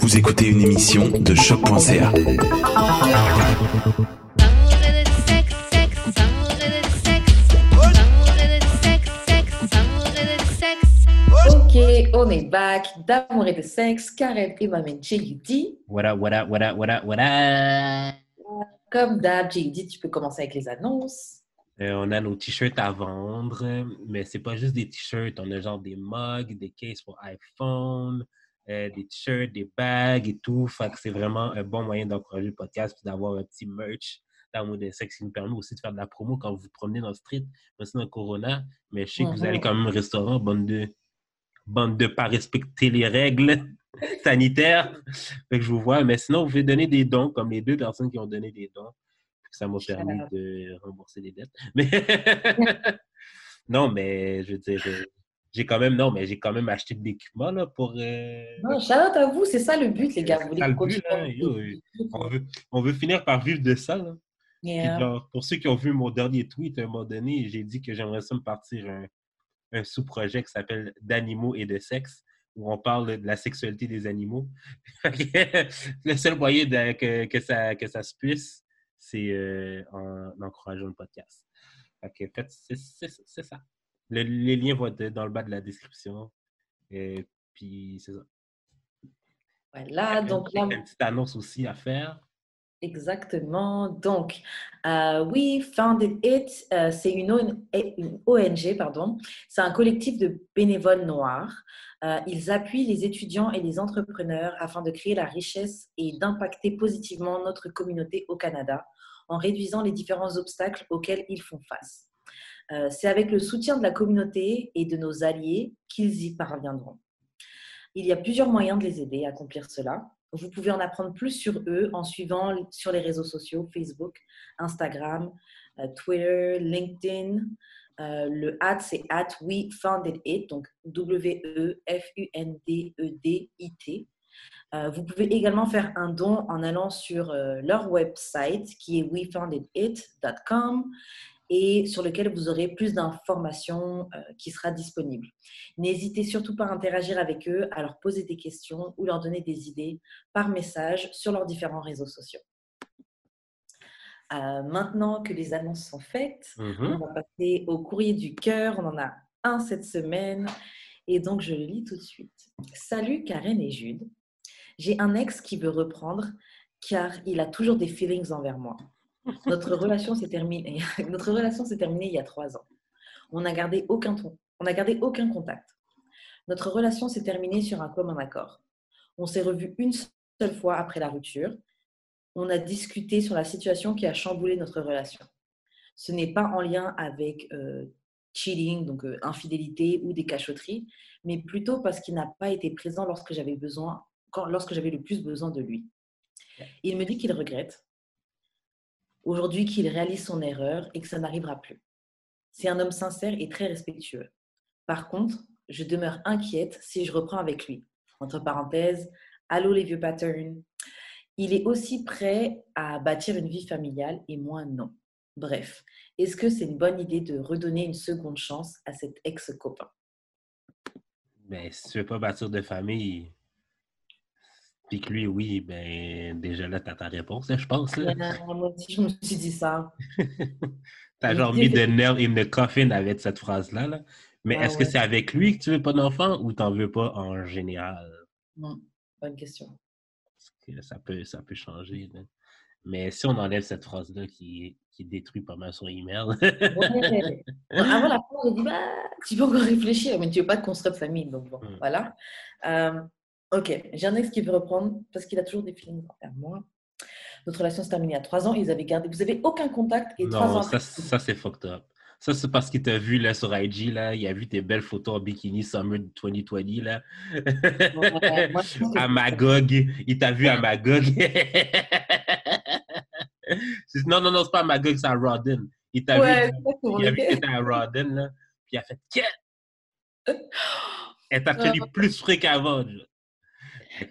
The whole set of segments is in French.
Vous écoutez une émission de choc.ca. Ok, on est back. D'amour et de sexe, Karen et ma JD. What up, what up, what up, what up, what up? Comme d'hab, JD, tu peux commencer avec les annonces. Euh, on a nos t-shirts à vendre, mais c'est pas juste des t-shirts. On a genre des mugs, des cases pour iPhone, euh, des t-shirts, des bags et tout. Fait que c'est vraiment un bon moyen d'encourager le podcast et d'avoir un petit merch d'amour de sexe qui nous permet aussi de faire de la promo quand vous vous promenez dans le street, même dans le Corona. Mais je sais que vous allez quand même au restaurant, bande de, bande de pas respecter les règles sanitaires. Fait que je vous vois. Mais sinon, vous pouvez donner des dons, comme les deux personnes qui ont donné des dons. Ça m'a permis de rembourser les dettes. Mais non, mais je veux dire, j'ai quand même, non, mais j'ai quand même acheté de l'équipement là, pour. euh, Non, out à vous, c'est ça le but, les gars. Vous ça le but, là, yo, on, veut, on veut finir par vivre de ça. Là. Puis Yeah. genre, pour ceux qui ont vu mon dernier tweet, à un moment donné, j'ai dit que j'aimerais ça me partir un, un sous-projet qui s'appelle D'animaux et de sexe, où on parle de la sexualité des animaux. le seul moyen de- que, que, ça, que ça se puisse, c'est euh, en encourageant le podcast. Fait que, c'est c'est- c'est ça. Le- les liens vont être dans le bas de la description. Et puis, c'est ça. Voilà, donc là, Une petite annonce aussi à faire. Exactement. Donc, euh, We Founded It, euh, c'est une, ON une ONG, pardon. C'est un collectif de bénévoles noirs. Euh, ils appuient les étudiants et les entrepreneurs afin de créer la richesse et d'impacter positivement notre communauté au Canada en réduisant les différents obstacles auxquels ils font face. Euh, c'est avec le soutien de la communauté et de nos alliés qu'ils y parviendront. Il y a plusieurs moyens de les aider à accomplir cela. Vous pouvez en apprendre plus sur eux en suivant sur les réseaux sociaux Facebook, Instagram, euh, Twitter, LinkedIn. Euh, le at, c'est at We It, donc W-E-F-U-N-D-E-D-I-T. Vous pouvez également faire un don en allant sur leur website qui est wefoundedit.com et sur lequel vous aurez plus d'informations euh, qui sera disponible. N'hésitez surtout pas à interagir avec eux, à leur poser des questions ou leur donner des idées par message sur leurs différents réseaux sociaux. Euh, maintenant que les annonces sont faites, Mhm. on va passer au courrier du cœur. On en a un cette semaine et donc je le lis tout de suite. Salut Karen et Jude. J'ai un ex qui veut reprendre car il a toujours des feelings envers moi. Notre relation s'est terminée. Notre relation s'est terminée il y a trois ans. On n'a gardé aucun ton- on n'a gardé aucun contact. Notre relation s'est terminée sur un commun accord. On s'est revu une seule fois après la rupture. On a discuté sur la situation qui a chamboulé notre relation. Ce n'est pas en lien avec euh, cheating, donc euh, infidélité ou des cachotteries, mais plutôt parce qu'il n'a pas été présent lorsque j'avais besoin, quand, lorsque j'avais le plus besoin de lui. Il me dit qu'il regrette aujourd'hui qu'il réalise son erreur et que ça n'arrivera plus. C'est un homme sincère et très respectueux. Par contre, je demeure inquiète si je reprends avec lui. Entre parenthèses, allô les vieux patterns. Il est aussi prêt à bâtir une vie familiale et moi non. Bref, est-ce que c'est une bonne idée de redonner une seconde chance à cet ex-copain? Ben, si tu veux pas bâtir de famille, puis que lui, oui, ben déjà là, t'as ta réponse, je pense. Là. moi aussi, je me suis dit ça. t'as genre mis de nail in the coffin avec cette phrase-là. Là. Mais est-ce que c'est avec lui que tu veux pas d'enfant ou t'en veux pas en général? Non, bonne question. ça peut, ça peut changer. Mais si on enlève cette phrase-là qui, qui détruit pas mal son email. ouais. Avant la phrase, j'ai dit, bah, tu peux encore réfléchir, mais tu veux pas te construire de famille. Donc bon, hmm. voilà. Euh, ok, j'ai un ex qui veut reprendre parce qu'il a toujours des feelings envers moi. Notre relation s'est terminée à trois ans. Ils avaient gardé. Vous avez aucun contact et trois ans. Ça, ça c'est fucked up. Ça, c'est parce qu'il t'a vu là, sur IG, là, il a vu tes belles photos en bikini Summer 2020, là. à Magog. Il t'a vu à Magog. non, non, non, c'est pas à Magog, c'est à Rodden. Il t'a vu, il a vu que t'étais à Rodden, là. Puis il a fait Qu'est-ce? Elle t'a tenu plus frais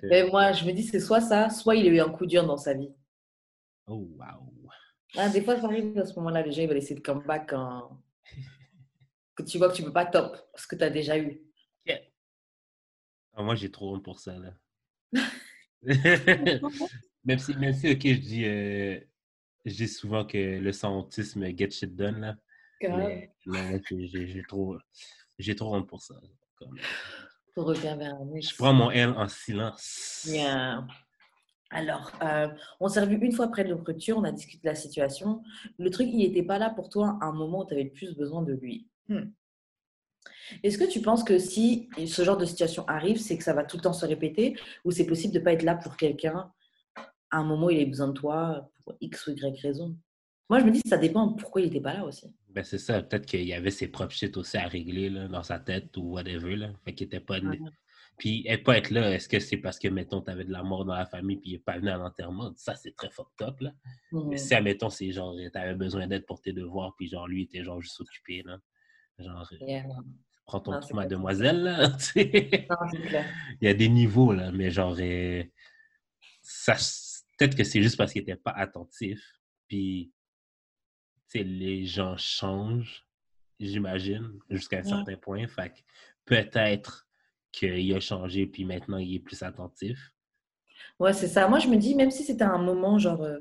Mais moi, je me dis, c'est soit ça, soit il a eu un coup dur dans sa vie. Oh, wow. Ah, des fois, ça arrive à ce moment-là, les gens ils veulent essayer de comeback quand, que tu vois que tu ne peux pas top ce que tu as déjà eu. Ah, moi, j'ai trop honte pour ça. Là. même, si, même si, ok, je dis, euh, je dis souvent que le santisme get shit done. Là. j'ai trop, trop honte pour ça. Je prends mon L en silence. Yeah. Alors, euh, on s'est revu une fois après de rupture, on a discuté de la situation. Le truc, il n'était pas là pour toi à un moment où tu avais le plus besoin de lui. Hmm. Est-ce que tu penses que si ce genre de situation arrive, c'est que ça va tout le temps se répéter ou c'est possible de ne pas être là pour quelqu'un à un moment où il a besoin de toi pour X ou Y raison? Moi, je me dis que ça dépend pourquoi il n'était pas là aussi. Ben c'est ça, peut-être qu'il y avait ses propres shit aussi à régler là, dans sa tête ou whatever. Là. Fait qu'il n'était pas, puis elle pas être là, est-ce que c'est parce que, mettons, tu avais de la mort dans la famille puis il n'est pas venu à l'enterrement? Ça, c'est très fucked up, là. Mais si, admettons, c'est genre, tu avais besoin d'aide pour tes devoirs puis genre, lui était genre juste occupé, là. Genre, euh, prends ton petit mademoiselle, là. il y a des niveaux, là, mais genre, euh, ça, peut-être que c'est juste parce qu'il n'était pas attentif. Puis, les gens changent, j'imagine, jusqu'à un certain point. Fait que peut-être qu'il a changé, puis maintenant il est plus attentif. Ouais, c'est ça. Moi, je me dis, même si c'était un moment genre euh,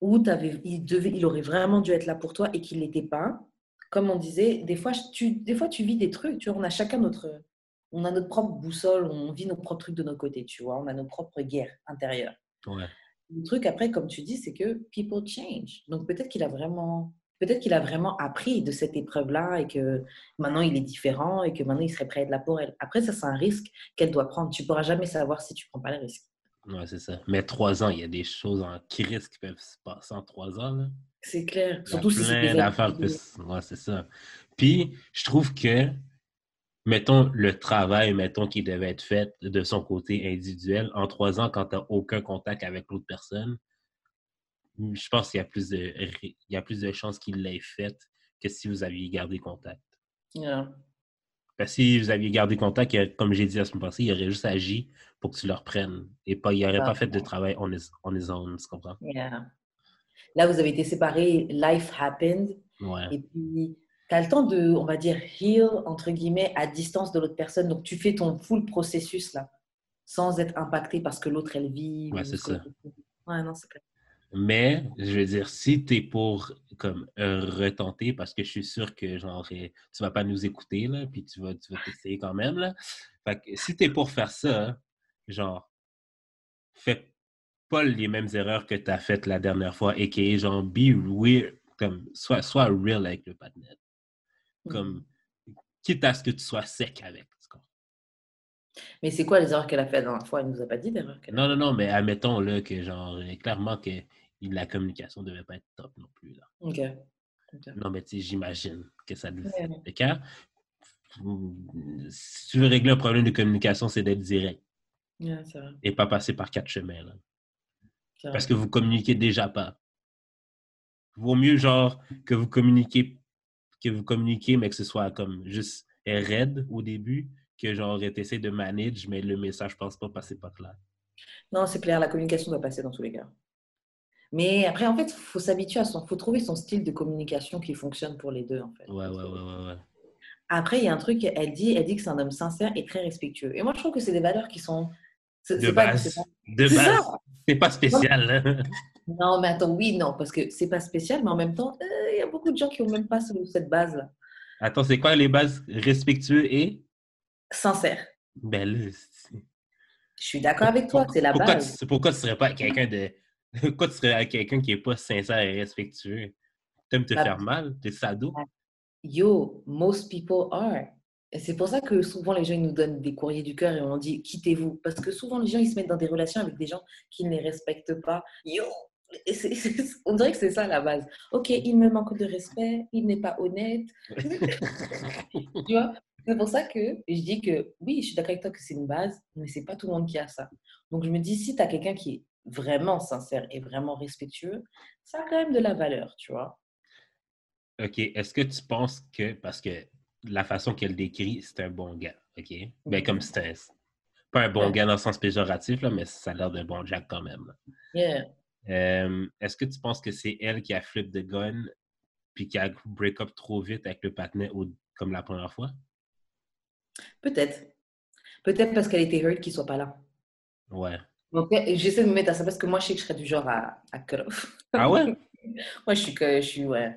où avais, il, devait, il aurait vraiment dû être là pour toi et qu'il l'était pas, comme on disait, des fois, tu, des fois, tu vis des trucs, tu vois, on a chacun notre, on a notre propre boussole, on vit nos propres trucs de nos côtés, tu vois, on a nos propres guerres intérieures. Ouais. Le truc après, comme tu dis, c'est que people change. Donc peut-être qu'il a vraiment peut-être qu'il a vraiment appris de cette épreuve-là et que maintenant il est différent et que maintenant il serait prêt à être là pour elle. Après, ça, c'est un risque qu'elle doit prendre. Tu ne pourras jamais savoir si tu ne prends pas le risque. Oui, c'est ça. Mais trois ans, il y a des choses en crise qui peuvent se passer en trois ans. C'est clair. Surtout si c'est des affaires. Oui, c'est ça. Puis, je trouve que, mettons, le travail, mettons, qui devait être fait de son côté individuel, en trois ans, quand tu n'as aucun contact avec l'autre personne, je pense qu'il y a plus de, il y a plus de chances qu'il l'ait fait que si vous aviez gardé contact. Parce que si vous aviez gardé contact, comme j'ai dit à ce moment il aurait juste agi pour que tu le reprennes. Et pas, il n'aurait pas fait de travail on his, on his own, tu comprends? Là, vous avez été séparés, life happened. Et puis, tu as le temps de, on va dire, heal, entre guillemets, à distance de l'autre personne. Donc, tu fais ton full processus, là, sans être impacté parce que l'autre, elle vit. Ouais, c'est ça. Ouais, non, c'est clair. Mais, je veux dire, si tu es pour comme retenter, parce que je suis sûr que genre tu vas pas nous écouter, là, puis tu vas, tu vas t'essayer quand même. Là. Fait que si tu es pour faire ça, genre, fais pas les mêmes erreurs que tu as faites la dernière fois, et que genre be real, comme sois, sois real avec le partner. Comme quitte à ce que tu sois sec avec. Mais c'est quoi les erreurs qu'elle a fait la dernière fois? Elle nous a pas dit d'erreurs Non, non, non, mais admettons là, que genre, clairement que la communication ne devait pas être top non plus. Là. OK. Non, mais tu sais, j'imagine que ça devient Ouais. le cas. Si tu veux régler un problème de communication, c'est d'être direct vrai. et pas passer par quatre chemins. là. Parce que vous communiquez déjà pas. Vaut mieux, genre, que vous communiquez, que vous communiquez, mais que ce soit comme juste raide au début, que genre, t'essaies de manage, mais le message, pense pas passer par là. Non, c'est clair, la communication doit passer dans tous les cas. Mais après, en fait, il faut s'habituer à son. faut trouver son style de communication qui fonctionne pour les deux, en fait. Ouais, ouais, ouais, ouais, ouais. Après, il y a un truc, elle dit, elle dit que c'est un homme sincère et très respectueux. Et moi, je trouve que c'est des valeurs qui sont. c'est- De c'est pas- base. c'est pas- De C'est base. C'est pas spécial, là. Non, mais attends, oui, non, parce que c'est pas spécial, mais en même temps, euh, il y a beaucoup de gens qui ont même pas ce- cette base-là. Attends, c'est quoi les bases respectueux et. Sincère. Ben c'est- Je suis d'accord avec toi, c'est la pourquoi base. Tu, pourquoi tu serais pas quelqu'un de. Pourquoi tu serais quelqu'un qui est pas sincère et respectueux? T'aimes te faire mal? T'es sado? Yo, most people are. C'est pour ça que souvent les gens ils nous donnent des courriers du cœur et on dit quittez-vous. Parce que souvent les gens ils se mettent dans des relations avec des gens qui ne les respectent pas. Yo, et on dirait que c'est ça la base. Ok, il me manque de respect, il n'est pas honnête. tu vois C'est pour ça que je dis que oui, je suis d'accord avec toi que c'est une base, mais c'est pas tout le monde qui a ça. Donc je me dis si tu as quelqu'un qui est vraiment sincère et vraiment respectueux, ça a quand même de la valeur, tu vois. OK. Est-ce que tu penses que. Parce que la façon qu'elle décrit, c'est un bon gars. OK? Ben, comme c'est un. Pas un bon Ouais. gars dans le sens péjoratif, là, mais ça a l'air d'un bon Jack quand même. là. Yeah. Euh, Est-ce que tu penses que c'est elle qui a flip the gun puis qui a break up trop vite avec le patinet comme la première fois? Peut-être. Peut-être parce qu'elle était hurt qu'il soit pas là. Ouais. Donc, j'essaie de me mettre à ça parce que moi, je sais que je serais du genre à, à cut off. Ah ouais? moi, je suis que je suis, ouais.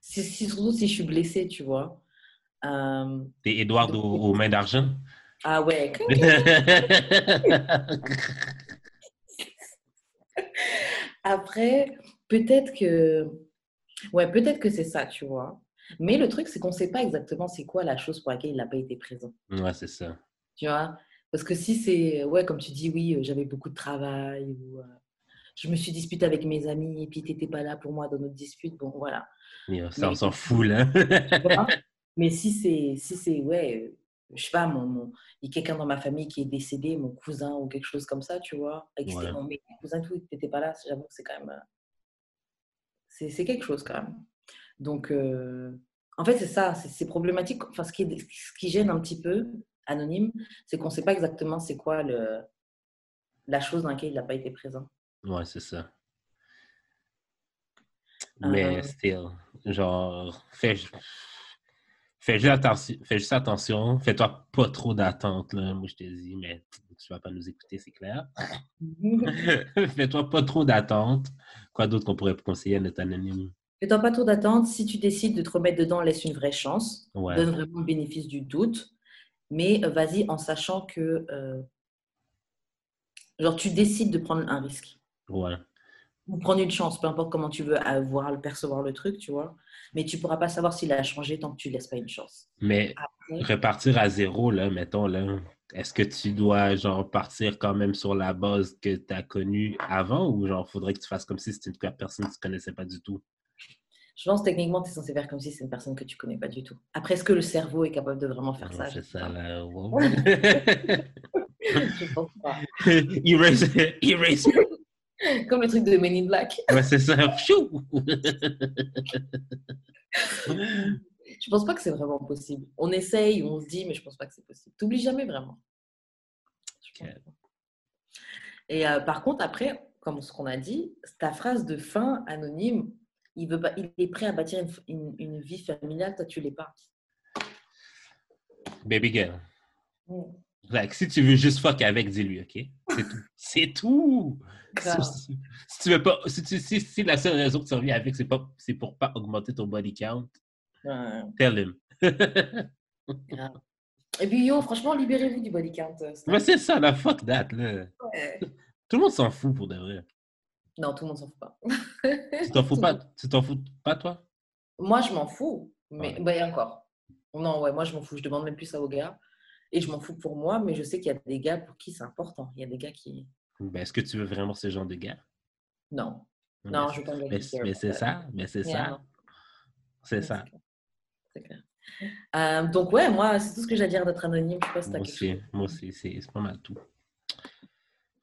Si, si- surtout si je suis blessée, tu vois. Euh, T'es Edward aux, aux mains d'argent? ah ouais. Après, peut-être que. Ouais, peut-être que c'est ça, tu vois. Mais le truc, c'est qu'on ne sait pas exactement c'est quoi la chose pour laquelle il n'a pas été présent. ouais, c'est ça. Tu vois? Parce que si c'est, ouais, comme tu dis, oui, euh, j'avais beaucoup de travail, ou euh, je me suis disputée avec mes amis, et puis tu n'étais pas là pour moi dans notre dispute, bon, voilà. Yeah, Ça, on Mais- s'en fout, là. Tu vois? Mais si c'est, si c'est, ouais, euh, je sais pas, mon, mon- il y a quelqu'un dans ma famille qui est décédé, mon cousin ou quelque chose comme ça, tu vois, et Ouais. mon cousin, tout, tu n'étais pas là, j'avoue que c'est quand même, euh, c'est, c'est quelque chose quand même. Donc, euh, en fait, c'est ça, c'est, problématique. Enfin, ce qui, ce qui gêne un petit peu, anonyme, c'est qu'on ne sait pas exactement c'est quoi le, la chose dans laquelle il n'a pas été présent. Ouais, c'est ça. Mais Euh. still, genre, fais, fais, juste attention, fais juste attention. Fais-toi pas trop d'attente, là. Moi, je te dis, mais tu vas pas nous écouter, c'est clair. Fais-toi pas trop d'attente. Quoi d'autre qu'on pourrait conseiller à notre anonyme? Fais-toi pas trop d'attente. Si tu décides de te remettre dedans, laisse une vraie chance. Ouais. Donne vraiment le bénéfice du doute. Mais euh, vas-y en sachant que euh, genre, tu décides de prendre un risque. Ouais. Ou prendre une chance, peu importe comment tu veux voir, le percevoir le truc, tu vois. Mais tu pourras pas savoir s'il a changé tant que tu ne laisses pas une chance. Mais Après, repartir à zéro, là, mettons, là, est-ce que tu dois, genre, partir quand même sur la base que tu as connue avant ou, genre, faudrait que tu fasses comme si c'était une personne que tu connaissais pas du tout? je pense techniquement, tu es censé faire comme si c'est une personne que tu connais pas du tout. Après, est-ce que le cerveau est capable de vraiment faire ça? c'est ça, là. Wow. Je pense pas. erase, erase. Comme le truc de Men in Black. Ouais, c'est ça. Pfiou! Je pense pas que c'est vraiment possible. On essaye, on se dit, mais je pense pas que c'est possible. T'oublies jamais vraiment. Et euh, par contre, après, comme ce qu'on a dit, ta phrase de fin anonyme, il, veut pas, il est prêt à bâtir une, une- une vie familiale, toi tu l'es pas. Baby girl. Mm. Like, si tu veux juste fuck avec, dis-lui, OK? C'est tout. C'est tout! Si, si tu veux pas, si, tu- si, si la seule raison que tu reviens avec, c'est pas, c'est pour pas augmenter ton body count, Ouais, tell him. Et puis yo, franchement, libérez-vous du body count. euh, c'est- Mais c'est ça, la fuck that, là. Ouais. Tout le monde s'en fout pour de vrai. Non, tout le monde s'en fout pas. Tu t'en fous pas, tu t'en fous pas, toi? Moi, je m'en fous. Mais Ouais. bah, et encore. Non, ouais, moi, je m'en fous. Je demande même plus ça aux gars. Et je m'en fous pour moi, mais je sais qu'il y a des gars pour qui c'est important. Il y a des gars qui. Ben, est-ce que tu veux vraiment ce genre de gars? Non. Mais Non, c'est- je veux pas me Mais, mais c'est ça, mais c'est Yeah, ça. C'est ça. C'est clair. Euh, donc, ouais, moi, c'est tout ce que j'ai à dire d'être anonyme. Je t'as Moi aussi, chose. moi aussi, c'est pas mal tout.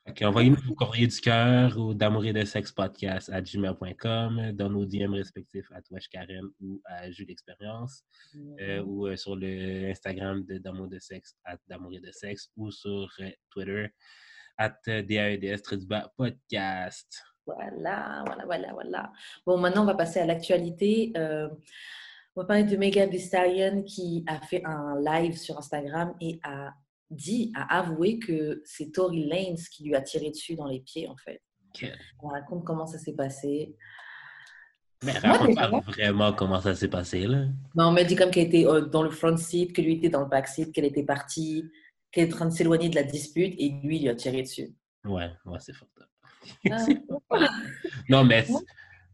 Envoyez-nous vos courriers du cœur ou d'amour et de sexe podcast à gmail.com, dans nos DM respectifs à Wesh Karen ou à Jules Expérience, euh, ou euh, sur le Instagram de d'amour de sexe à d'amour et de sexe, ou sur euh, Twitter euh, DAEDS podcast. Voilà, voilà, voilà, voilà. Bon, maintenant, on va passer à l'actualité. On va parler de Megan Thee Stallion qui a fait un live sur Instagram et a dit, a avoué que c'est Tory Lanez qui lui a tiré dessus dans les pieds, en fait. On raconte comment ça s'est passé. Mais raconte pas vraiment comment ça s'est passé, là. Non, on m'a dit comme qu'elle était euh, dans le front seat, que lui était dans le back seat, qu'elle était partie, qu'elle est en train de s'éloigner de la dispute et lui, il lui a tiré dessus. Ouais, ouais, c'est fort. Ah, Non, mais.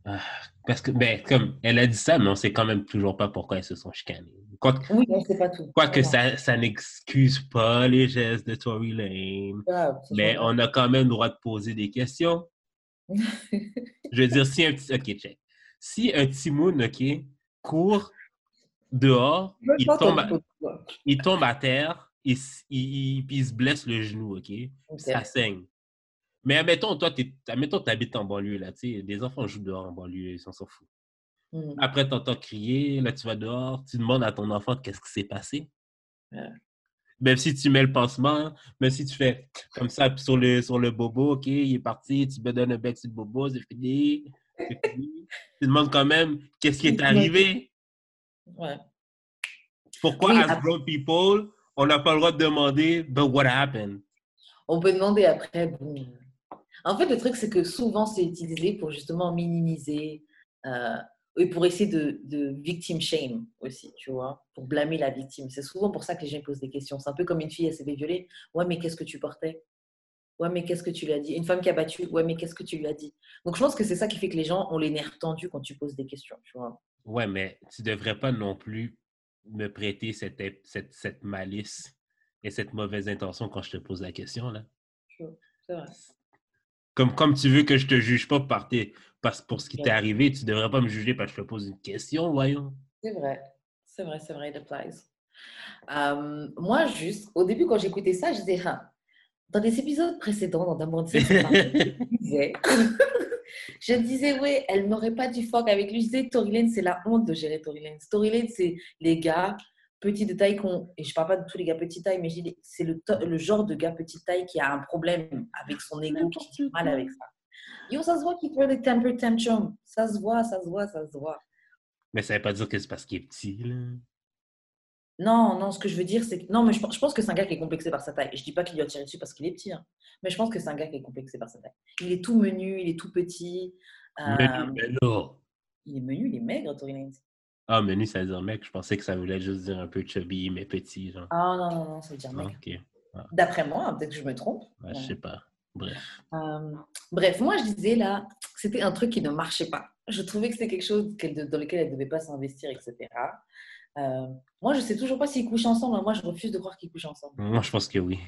Ah, Parce que, ben, comme elle a dit ça, mais on sait quand même toujours pas pourquoi elles se sont chicanées. Quoique, oui, on ne sait pas tout. quoique Vraiment. ça, ça n'excuse pas les gestes de Tory Lane, mais on a quand même le droit de poser des questions. Je veux dire, si un petit. Ok, check. Si un petit moon, ok, court dehors, il tombe, à, peut pas. il tombe à terre, il, il, il- puis il se blesse le genou, ok? Ok. ça saigne. Mais admettons, toi, tu habites en banlieue, là, tu sais, des enfants jouent dehors en banlieue, ils s'en s'en foutent. Mhm. Après, tu entends crier, là, tu vas dehors, tu demandes à ton enfant qu'est-ce qui s'est passé. Même si tu mets le pansement, même si tu fais comme ça sur le, sur le bobo, OK, il est parti, tu me donnes un bec sur le bobo, c'est fini. c'est fini. Tu demandes quand même qu'est-ce qui est arrivé. Ouais. Pourquoi, Oui, as grown people, on n'a pas le droit de demander, but what happened? On peut demander après. Bon. En fait, le truc, c'est que souvent, c'est utilisé pour justement minimiser euh, et pour essayer de, de victim shame aussi, tu vois, pour blâmer la victime. C'est souvent pour ça que les gens posent des questions. C'est un peu comme une fille, elle s'est fait violer. Ouais, mais qu'est-ce que tu portais? Ouais, mais qu'est-ce que tu lui as dit? Une femme qui a battu. Ouais, mais qu'est-ce que tu lui as dit? Donc, je pense que c'est ça qui fait que les gens ont les nerfs tendus quand tu poses des questions, tu vois. Ouais, mais tu devrais pas non plus me prêter cette, cette, cette malice et cette mauvaise intention quand je te pose la question, là. C'est vrai. Comme, comme tu veux que je te juge pas par tes, parce, pour ce qui t'est arrivé, tu devrais pas me juger parce que je te pose une question, voyons. C'est vrai, c'est vrai, c'est vrai, it applies. Euh, moi, juste, au début, quand j'écoutais ça, je disais, Ah, dans les épisodes précédents, dans D'amour de je disais, je disais, ouais, elle n'aurait pas dû fuck avec lui. Je disais, Tory c'est la honte de gérer Tory Lanez. Tory c'est les gars petits de taille qu'on, et je parle pas de tous les gars petite taille, mais c'est le, le genre de gars petite taille qui a un problème avec son ego, qui dit mal avec ça. Yo, ça se voit qu'il fait des temper tantrum. Ça se voit, ça se voit, ça se voit. Mais ça veut pas dire que c'est parce qu'il est petit, là. Non, non, ce que je veux dire, c'est que. Non, mais je, pense- je pense que c'est un gars qui est complexé par sa taille. Je dis pas qu'il lui a tiré dessus parce qu'il est petit, hein. mais je pense que c'est un gars qui est complexé par sa taille. Il est tout menu, il est tout petit. euh, Menu, mais là. il est menu, il est maigre, Tory Lanez. Ah, menu, ça veut dire mec. Je pensais que ça voulait juste dire un peu chubby, mais petit, genre. Ah non, non, non, ça veut dire ok. D'après moi, peut-être que je me trompe. Ouais, je sais pas. Bref. Euh, bref, moi, je disais là, c'était un truc qui ne marchait pas. Je trouvais que c'était quelque chose dans lequel elle ne devait pas s'investir, etc. Euh, moi, je sais toujours pas s'ils couchent ensemble. hein. Moi, je refuse de croire qu'ils couchent ensemble. Moi, je pense que oui.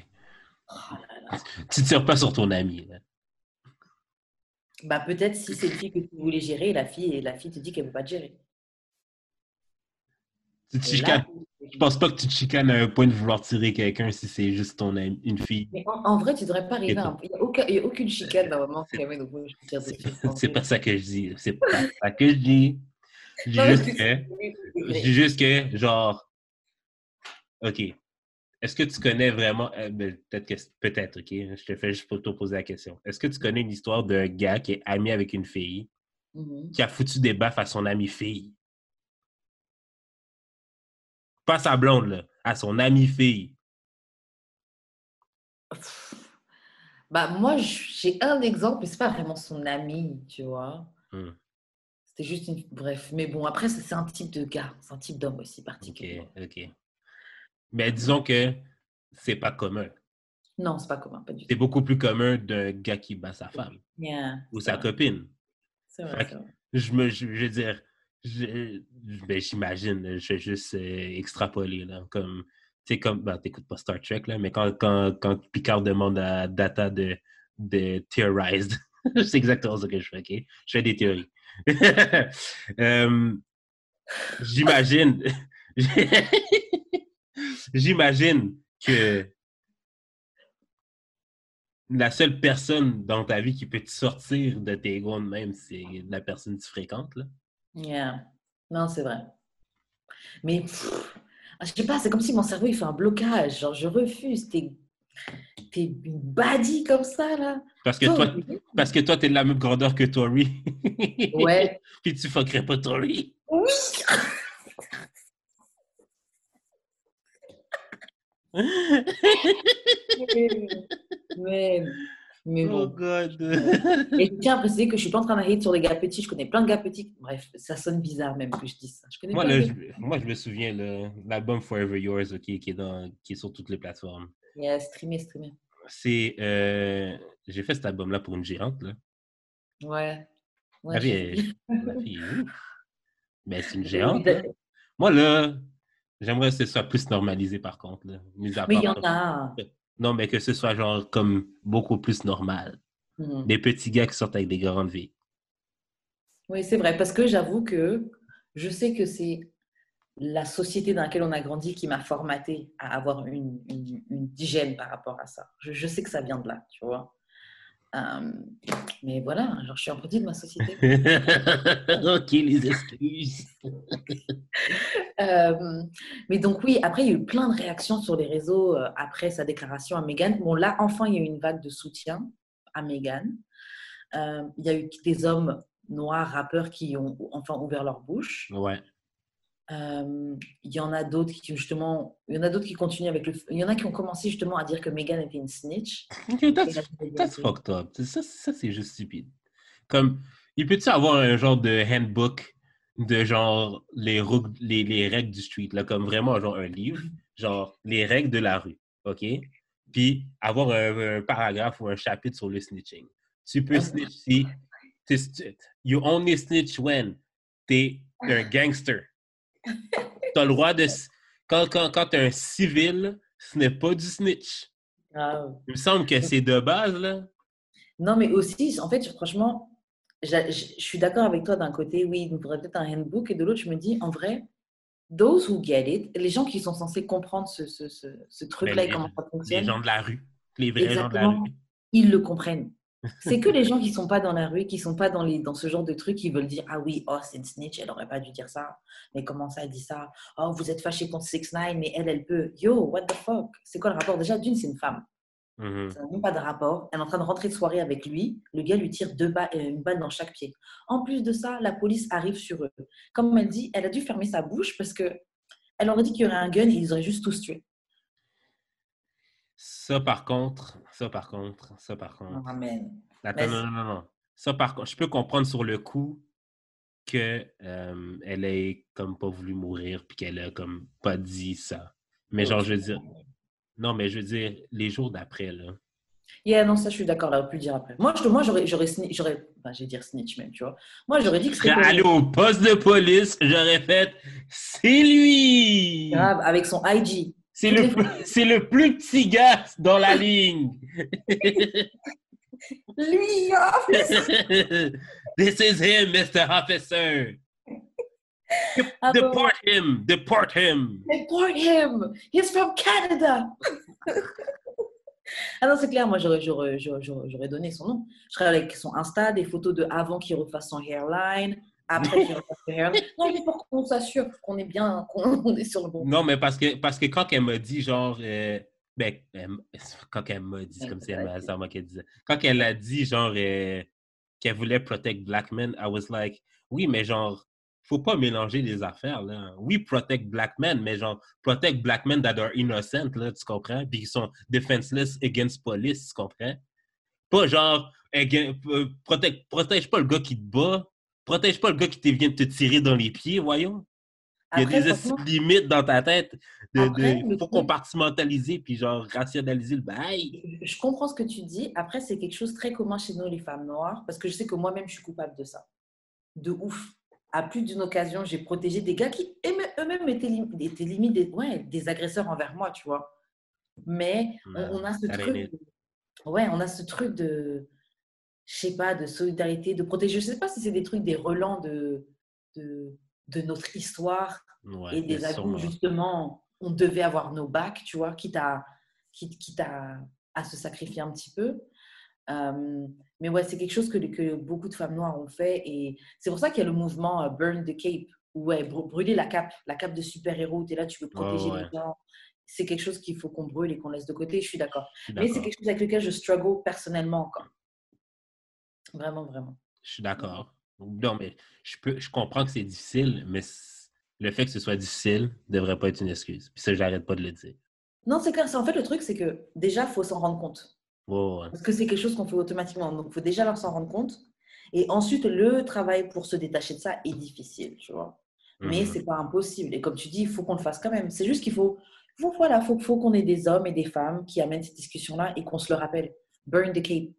Oh là là. Tu tires pas sur ton ami, là. Bah, peut-être si c'est une fille que tu voulais gérer, la fille, et la fille te dit qu'elle ne veut pas te gérer. Tu te chicanes. Je pense pas que tu te chicanes à un point de vouloir tirer quelqu'un si c'est juste ton ami, une fille. Mais en, en vrai, tu devrais pas arriver à. Il n'y a, a aucune chicane normalement dire des C'est pas ça que je dis. C'est pas ça que je dis. Je dis Non, juste que. Je dis juste que, genre. OK. Est-ce que tu connais vraiment. euh, ben, peut-être que peut-être, OK. Je te fais juste pour te poser la question. Est-ce que tu connais une histoire d'un gars qui est ami avec une fille Mhm. qui a foutu des baffes à son ami fille? Pas sa blonde, là. À son ami fille. Bah, moi, j'ai un exemple, mais c'est pas vraiment son ami, tu vois. Hmm. C'était juste une. Bref, mais bon, après, c'est un type de gars, c'est un type d'homme aussi OK, particulier. OK. Mais disons que c'est pas commun. Non, c'est pas commun, pas du C'est tout. beaucoup plus commun d'un gars qui bat sa femme Yeah, ou c'est sa vrai, copine. C'est vrai, Fait c'est vrai. Je me, je, je veux dire, ben, j'imagine, je vais juste euh, extrapoler, là, comme, tu sais, comme, ben, t'écoutes pas Star Trek, là, mais quand, quand, quand Picard demande à Data de, de Theorized, c'est exactement ce que je fais, OK? Je fais des théories. Euh, J'imagine. J'imagine que la seule personne dans ta vie qui peut te sortir de tes gonds même, c'est la personne que tu fréquentes. Là. Yeah. Non, c'est vrai. Mais ah, je sais pas, c'est comme si mon cerveau il fait un blocage. Genre, je refuse. T'es es une baddie comme ça, là. Parce que toi, parce que toi, t'es de la même grandeur que Tori. Ouais. Puis tu fuckerais pas Tori. Oui! mais, mais Oh bon. God. Et je tiens à préciser que je suis pas en train de hate sur les gars petits. Je connais plein de gars petits. Bref, ça sonne bizarre même que je dise ça. Je connais moi, je, moi, je me souviens, l'album Forever Yours, ok, qui, est dans, qui est sur toutes les plateformes. Yeah, streamer, streamer. C'est. euh, J'ai fait cet album-là pour une gérante, là. Ouais. ouais La fille, la. Mais c'est une géante. là. Moi, là, j'aimerais que ce soit plus normalisé, par contre. Là. Mis à Mais il y en a. Non, mais que ce soit genre comme beaucoup plus normal. Mhm. Des petits gars qui sortent avec des grandes filles. Oui, c'est vrai, parce que j'avoue que je sais que c'est la société dans laquelle on a grandi qui m'a formaté à avoir une, une, une hygiène par rapport à ça. Je, je sais que ça vient de là, tu vois. Euh, mais voilà, genre, je suis un produit de ma société. ok, les excuses. Euh, mais donc oui, après, il y a eu plein de réactions sur les réseaux euh, après sa déclaration à Meghan. Bon, là, enfin, il y a eu une vague de soutien à Meghan. Il y a eu des hommes noirs rappeurs qui ont enfin ouvert leur bouche. Ouais. Euh, il y en a d'autres qui justement, il y en a d'autres qui continuent avec le, il y en a qui ont commencé justement à dire que Meghan était une snitch. Ok, that's, that's fucked up. Ça, ça c'est juste stupide. Comme, il peut-tu avoir un genre de handbook de genre les, les, les règles du street, là, comme vraiment genre un livre, genre les règles de la rue, OK? Puis avoir un, un paragraphe ou un chapitre sur le snitching. Tu peux snitch si stu- you only snitch when t'es un gangster. T'as le droit de... Quand, quand, quand t'es un civil, ce n'est pas du snitch. Ah. Il me semble que c'est de base, là. Non, mais aussi, en fait, franchement, je je suis d'accord avec toi d'un côté, oui, il nous faudrait peut-être un handbook, et de l'autre, je me dis, en vrai, those who get it, les gens qui sont censés comprendre ce, ce, ce, ce truc-là et les- comment ça Les fonctionne, gens de la rue. Les vrais gens de la rue. ils le comprennent. C'est que les gens qui sont pas dans la rue, qui sont pas dans, les, dans ce genre de trucs, qui veulent dire Ah oui, oh, c'est une snitch, elle aurait pas dû dire ça. Mais comment ça, elle dit ça? Oh, vous êtes fâché contre 6 9 mais elle, elle peut. Yo, what the fuck? C'est quoi le rapport? Déjà, d'une, c'est une femme. Mhm. Ça n'a même pas de rapport. Elle est en train de rentrer de soirée avec lui. Le gars lui tire deux ba- euh, une balle dans chaque pied. En plus de ça, la police arrive sur eux. Comme elle dit, elle a dû fermer sa bouche parce que elle aurait dit qu'il y aurait un gun et ils auraient juste tous tué. Ça, par contre, ça, par contre, ça, par contre. Amen. Attends, non, non, non, non. Ça, par contre, je peux comprendre sur le coup que euh, elle ait comme pas voulu mourir puis qu'elle a comme pas dit ça. Mais genre, je veux dire, non, mais je veux dire, les jours d'après, là. Yeah, non, ça, je suis d'accord, là, on peut le dire après. Moi, je, moi j'aurais, j'aurais, j'aurais, enfin, je vais dire snitch même, tu vois. Moi, j'aurais dit que c'était allé au poste de police, j'aurais fait, c'est lui! grave avec son IG. C'est le, plus- c'est le plus petit gars dans la ligne. Lui, ah, This is him, Mr. Officer. ah Deport him, deport him. Deport him! He's from Canada! ah non, c'est clair, moi j'aurais, j'aurais- j'aurais donné son nom. Je serais avec son Insta, des photos de avant qu'il refasse son hairline, après. Non, mais pour qu'on s'assure qu'on est bien, qu'on est sur le bon. Non, mais parce que, parce que quand elle m'a dit, genre, euh, ben, elle quand elle m'a dit, comme si elle m'a moi qu'elle disait. Quand elle a dit, genre, euh, qu'elle voulait protect black men, I was like, oui, mais genre, faut pas mélanger les affaires, là. Oui, protect black men, mais genre, protect black men that are innocent, là, tu comprends? Puis qui sont defenseless against police, tu comprends? Pas genre, again- protect, protège pas le gars qui te bat, protège pas le gars qui te vient de te tirer dans les pieds, voyons. Il y a Après, des limites dans ta tête. De, Après, de, faut compartimentaliser puis genre rationaliser le bail. je comprends ce que tu dis. Après, c'est quelque chose de très commun chez nous, les femmes noires, parce que je sais que moi-même, je suis coupable de ça. De ouf. À plus d'une occasion, j'ai protégé des gars qui eux- eux-mêmes étaient, lim- étaient limite des, ouais, des agresseurs envers moi, tu vois. Mais on, on a ce truc. de- ouais, on a ce truc de, je sais pas, de solidarité, de protéger. Je sais pas si c'est des trucs, des relents de, de, de notre histoire Ouais, et des où sûrement. justement on devait avoir nos bacs, tu vois, quitte à, quitte, quitte à, à se sacrifier un petit peu. Euh, mais ouais, c'est quelque chose que, que beaucoup de femmes noires ont fait et c'est pour ça qu'il y a le mouvement euh, Burn the Cape, ou ouais, br- brûler la cape, la cape de super-héros, tu es là, tu veux protéger ouais. les gens. C'est quelque chose qu'il faut qu'on brûle et qu'on laisse de côté, je suis d'accord. Mais c'est quelque chose avec lequel je struggle personnellement encore. Vraiment, vraiment. Je suis d'accord. Non, mais je, peux, je comprends que c'est difficile, mais le fait que ce soit difficile ne devrait pas être une excuse. Puis ça, j'arrête pas de le dire. Non, c'est clair. En fait, le truc, c'est que déjà, il faut s'en rendre compte. Ouais. Parce que c'est quelque chose qu'on fait automatiquement. Donc, il faut déjà leur s'en rendre compte. Et ensuite, le travail pour se détacher de ça est difficile, tu vois. Mais Mhm. c'est pas impossible. Et comme tu dis, il faut qu'on le fasse quand même. C'est juste qu'il faut, faut, voilà, faut, faut qu'on ait des hommes et des femmes qui amènent cette discussion-là et qu'on se le rappelle. Burn the cape.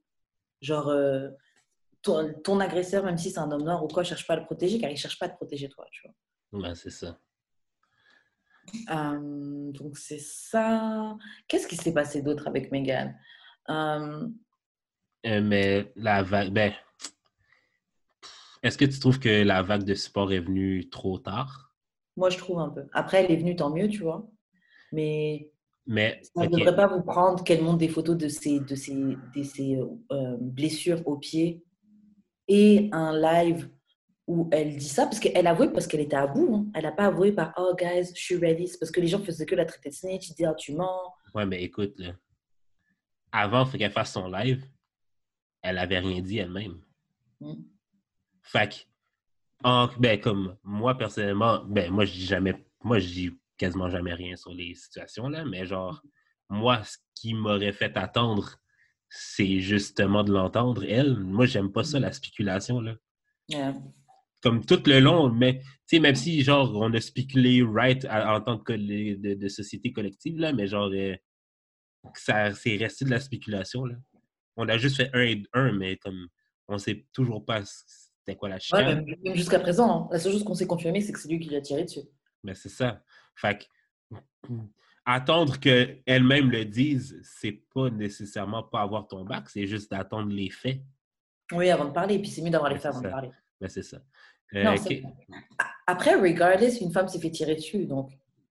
Genre, euh, ton, ton agresseur, même si c'est un homme noir ou quoi, cherche pas à le protéger, car il cherche pas à te protéger toi, tu vois. Ouais, c'est ça. Euh, donc, c'est ça. Qu'est-ce qui s'est passé d'autre avec Meghan? Euh, Euh, mais la vague, ben, est-ce que tu trouves que la vague de support est venue trop tard? Moi, je trouve un peu. Après, elle est venue, tant mieux, tu vois. Mais Mais, ça ne ok, devrait pas vous prendre qu'elle montre des photos de ses, de ses, de ses blessures au pied et un live où elle dit ça, parce qu'elle avouait parce qu'elle était à bout. hein. Elle n'a pas avoué par « Oh, guys, je suis ready ». C'est parce que les gens faisaient que la traiter de snitch, ils disaient « Ah, tu mens ouais, mais écoute, là, avant il faut qu'elle fasse son live, elle avait rien dit elle-même. Mm. Fait que, en- ben, comme moi, personnellement, ben, moi, je dis jamais, moi, je dis quasiment jamais rien sur les situations, là, mais genre, moi, ce qui m'aurait fait attendre, c'est justement de l'entendre, elle. Moi, j'aime pas ça, la spéculation, là. Ouais. Comme tout le long, mais, tu sais, même si, genre, on a spéculé right à- en tant que coll- de, de société collective, là, mais genre, euh, ça, c'est resté de la spéculation, là. On a juste fait un et un, mais comme, on sait toujours pas c'était quoi la Ouais, chicane. même, même jusqu'à présent, hein. la seule chose qu'on s'est confirmé, c'est que c'est lui qui l'a tiré dessus. Mais c'est ça. Fait que, attendre qu'elle-même le dise, c'est pas nécessairement pas avoir ton bac, c'est juste d'attendre les faits. Oui, avant de parler. Et puis, c'est mieux d'avoir les Ouais, faits avant de parler. Mais c'est ça. Euh, Non, Après, regardless, une femme s'est fait tirer dessus. Donc,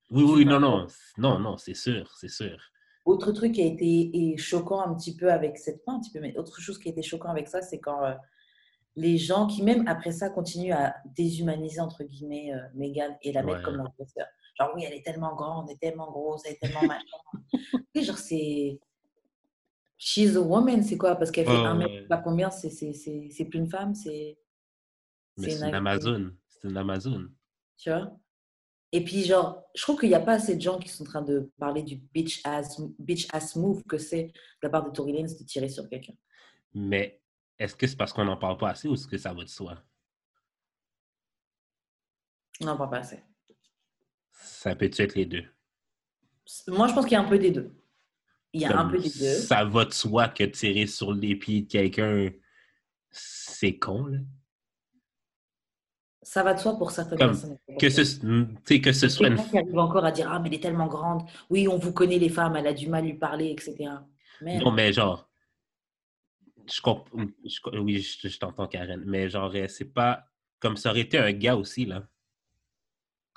Oui, oui, non, non. Non, non, c'est sûr, c'est sûr. Autre truc qui a été choquant un petit peu avec cette, pas un petit peu, mais autre chose qui a été choquant avec ça, c'est quand euh, les gens qui, même après ça, continuent à déshumaniser, entre guillemets, euh, Meghan et la mettre Ouais. comme leur professeur. Genre, oui, elle est tellement grande, elle est tellement grosse, elle est tellement machin. Genre, c'est. She's a woman, c'est quoi? Parce qu'elle fait Ouais, un ouais. mètre, pas combien? C'est plus une femme, c'est. Mais c'est une Amazon. C'est une Amazon. Tu vois? Et puis, genre, je trouve qu'il n'y a pas assez de gens qui sont en train de parler du bitch ass, bitch ass move que c'est de la part de Tory Lanez de tirer sur quelqu'un. Mais est-ce que c'est parce qu'on n'en parle pas assez ou est-ce que ça va de soi? On n'en parle pas assez. Ça peut-tu être les deux? Moi, je pense qu'il y a un peu des deux. Il y a un peu des deux. Ça va de soi que tirer sur les pieds de quelqu'un, c'est con, là. Ça va de soi pour certaines Comme personnes. Que ce, tu sais, que ce soit une qui arrive encore à dire Ah, mais elle est tellement grande. Oui, on vous connaît les femmes, elle a du mal à lui parler, etc. Non, mais genre, je comp- je- oui, je, je t'entends, Karen, mais genre, euh, c'est pas comme ça aurait été un gars aussi, là.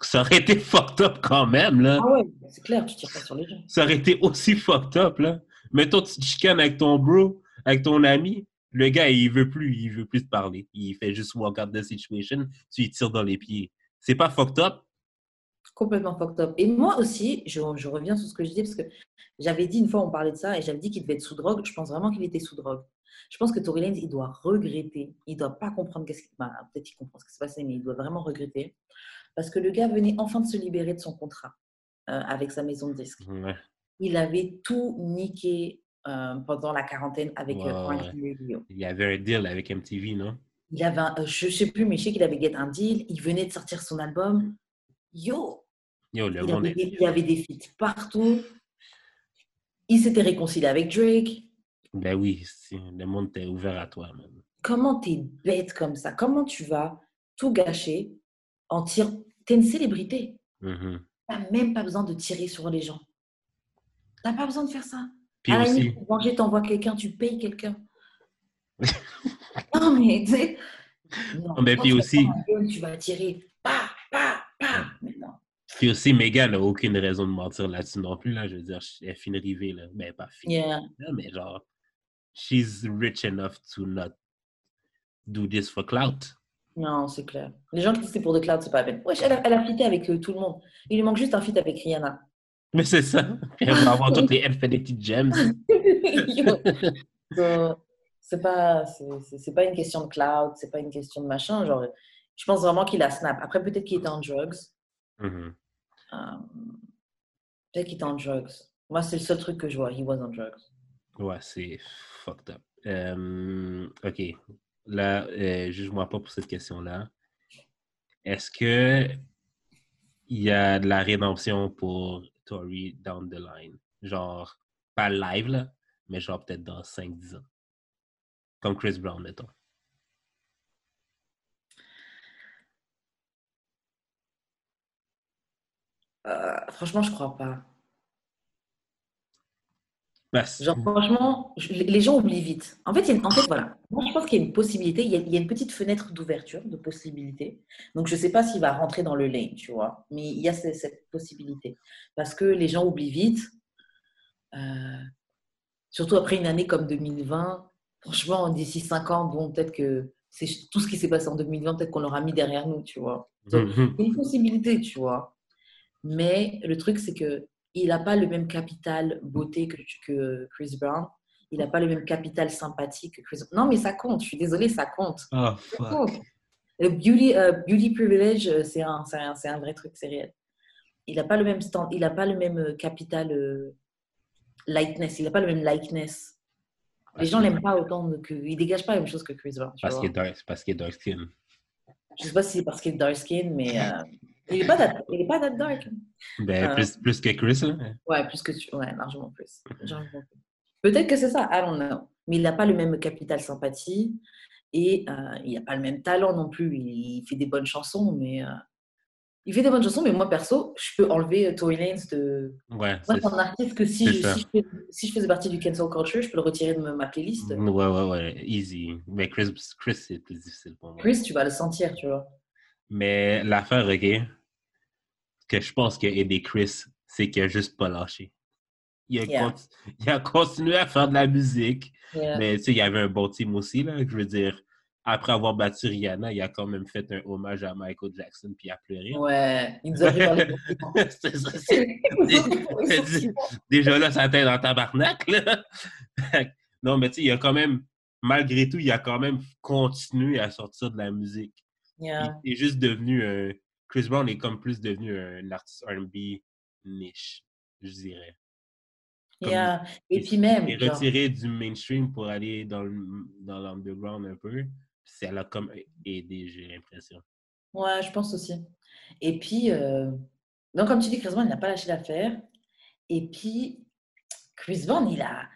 Ça aurait été fucked up quand même, là. Ah ouais, c'est clair, tu tires pas sur les gens. Ça aurait été aussi fucked up, là. Mettons, tu te chicanes avec ton bro, avec ton ami, le gars, il veut plus, il veut plus te parler. Il fait juste walk out the situation, tu lui tires dans les pieds. C'est pas fucked up? Complètement fucked up. Et moi aussi, je, je reviens sur ce que je dis parce que j'avais dit une fois, on parlait de ça, et j'avais dit qu'il devait être sous drogue. Je pense vraiment qu'il était sous drogue. Je pense que Tory Lanez, il doit regretter. Il doit pas comprendre qu'est-ce qui. bah, Peut-être qu'il comprend ce qui s'est passé, mais il doit vraiment regretter. Parce que le gars venait enfin de se libérer de son contrat euh, avec sa maison de disques. Ouais. Il avait tout niqué euh, pendant la quarantaine avec euh, Radio. Il y avait un deal avec MTV, non? Il avait, un- je sais plus, mais je sais qu'il avait get un deal. Il venait de sortir son album. Yo, Yo, le il monde avait, est... il y avait des feats partout. Il s'était réconcilié avec Drake. Ben oui, le monde était ouvert à toi, man. Comment t'es bête comme ça? Comment tu vas tout gâcher en tirant T'es une célébrité. Mhm. T'as même pas besoin de tirer sur les gens. T'as pas besoin de faire ça. Puis à la aussi, limite, pour manger, t'envoies quelqu'un, tu payes quelqu'un. non, mais tu sais. Non, mais puis tu aussi- gun, Tu vas tirer. Bah, bah. Ah, mais non. Puis aussi, Megan n'a aucune raison de mentir là-dessus non plus. Là. Je veux dire, elle est fine rivée. Là. Ben, pas fine. Yeah. mais genre, she's rich enough to not do this for clout. Non, c'est clair. Les gens qui disent c'est pour de cloud, c'est pas la peine. Wesh, elle a, elle a fité avec euh, tout le monde. Il lui manque juste un feat avec Rihanna. Mais c'est ça. Elle va avoir toutes les Infinity Gems. Yo. So, c'est pas, c'est- c'est pas une question de cloud, c'est pas une question de machin. Genre, je pense vraiment qu'il a snap. Après, peut-être qu'il était en drugs. Mhm. Euh, peut-être qu'il était en drugs. Moi, c'est le seul truc que je vois. He was on drugs. Ouais, c'est fucked up. Euh, ok. Là, euh, juge-moi pas pour cette question-là. Est-ce que il y a de la rédemption pour Tory down the line? Genre, pas live, là, mais genre peut-être dans 5-10 ans. Comme Chris Brown, mettons. Euh, franchement, je crois pas. C'est- Genre, franchement, je- les gens oublient vite. En fait, il y a une- en fait, voilà. Moi, je pense qu'il y a une possibilité, il y a, il y a une petite fenêtre d'ouverture, de possibilité. Donc, je ne sais pas s'il va rentrer dans le lane, tu vois. Mais il y a ce- cette possibilité. Parce que les gens oublient vite. Euh, surtout après une année comme 2020. Franchement, d'ici 5 ans, bon, peut-être que c'est tout ce qui s'est passé en 2020, peut-être qu'on l'aura mis derrière nous, tu vois. Mhm. une possibilité, tu vois. Mais le truc, c'est que il n'a pas le même capital beauté que, que Chris Brown. Il n'a pas le même capital sympathie que Chris Non, mais ça compte. Je suis désolée, ça compte. Oh, Ça compte. Le beauty, euh, beauty privilege, euh, c'est un, un, un vrai truc, c'est réel. Il n'a pas le même stand, il n'a pas le même euh, capital euh, lightness. Il n'a pas le même likeness. Les gens l'aiment pas autant que. Il dégage pas la même chose que Chris Brown. Parce qu'il est dark, parce qu'il est dark skin. Je sais pas si c'est parce qu'il est dark skin, mais euh, il n'est pas, that- il est pas that dark. Ben, Euh. plus, plus que Chris, là. Ouais, plus que tu. Ouais, largement plus. Peut-être que c'est ça, I don't know. Mais il n'a pas le même capital sympathie et euh, il n'a pas le même talent non plus. Il, fait des bonnes chansons, mais. euh, il fait des bonnes chansons, mais moi, perso, je peux enlever Tory Lanez de. Ouais, Moi, c'est un artiste que si je, si je faisais partie du cancel culture, je peux le retirer de ma playlist. Ouais, ouais, ouais. Easy. Mais Chris, Chris c'est plus difficile pour moi. Chris, tu vas le sentir, tu vois. Mais l'affaire, OK, que je pense qu'a aidé Chris, c'est qu'il a juste pas lâché. Il a, Yeah. conti- il a continué à faire de la musique, Yeah. mais tu sais, il y avait un bon team aussi, là. Je veux dire, après avoir battu Rihanna, il a quand même fait un hommage à Michael Jackson puis il a pleuré. Ouais, il nous a c'est ça, c'est- Déjà là, ça t'aide dans tabarnak, là. non, mais tu sais, il a quand même, malgré tout, il a quand même continué à sortir de la musique. Yeah. Il est juste devenu un. Chris Brown est comme plus devenu un artiste RB niche, je dirais. Comme Yeah. Et puis même. Il est genre- retiré du mainstream pour aller dans dans l'underground un peu. Ça l'a comme aidé, j'ai l'impression. Ouais, je pense aussi. Et puis, euh, donc comme tu dis, Chris Brown, il n'a pas lâché l'affaire. Et puis, Chris Brown, il a...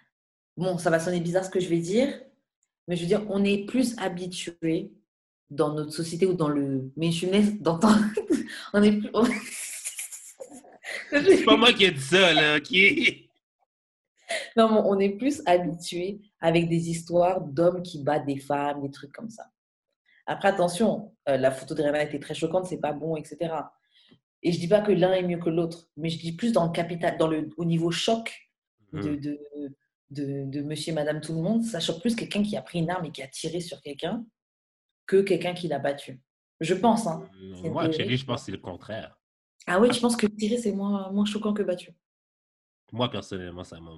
Bon, ça va sonner bizarre ce que je vais dire, mais je veux dire, on est plus habitué dans notre société ou dans le mainstream d'entendre... on est plus... C'est pas moi qui ai dit ça, là, qui Non, mais on est plus habitué avec des histoires d'hommes qui battent des femmes, des trucs comme ça. Après, attention, euh, la photo de Rihanna était très choquante, c'est pas bon, etc. Et je dis pas que l'un est mieux que l'autre, mais je dis plus dans le capital, dans le, au niveau choc de, Mhm. de, de, de monsieur et madame tout le monde, ça choque plus quelqu'un qui a pris une arme et qui a tiré sur quelqu'un que quelqu'un qui l'a battu. Je pense, hein. C'est Moi, théorie. je pense que c'est le contraire. Ah oui, je pense que tirer, c'est moins, moins choquant que battu. Moi, personnellement, ça m'a.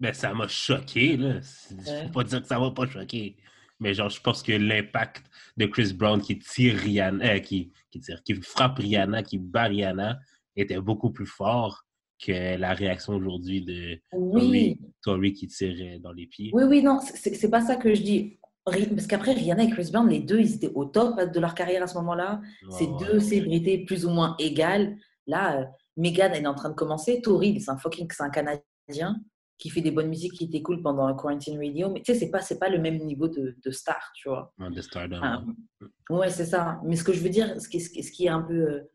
Ben, ça m'a choqué, là. Ouais. peux pas dire que ça m'a pas choqué. Mais genre, je pense que l'impact de Chris Brown qui tire Rihanna, euh, qui, qui tire, qui frappe Rihanna, qui bat Rihanna, était beaucoup plus fort que la réaction aujourd'hui de Oui. Tory, Tory qui tire euh, dans les pieds. Oui, oui, non, c'est pas ça que je dis. Parce qu'après, Rihanna et Chris Brown, les deux, ils étaient au top de leur carrière à ce moment-là. C'est Ouais, deux célébrités plus ou moins égales. Là, euh, Meghan, elle est en train de commencer. Tory, c'est un fucking c'est un Canadien qui fait des bonnes musiques, qui était cool pendant un quarantine radio. Mais tu sais, c'est pas, c'est pas le même niveau de, de star, tu vois. De Stardom. Ah, ouais. c'est ça. Mais ce que je veux dire, ce qui, ce qui- ce qui est un peu euh,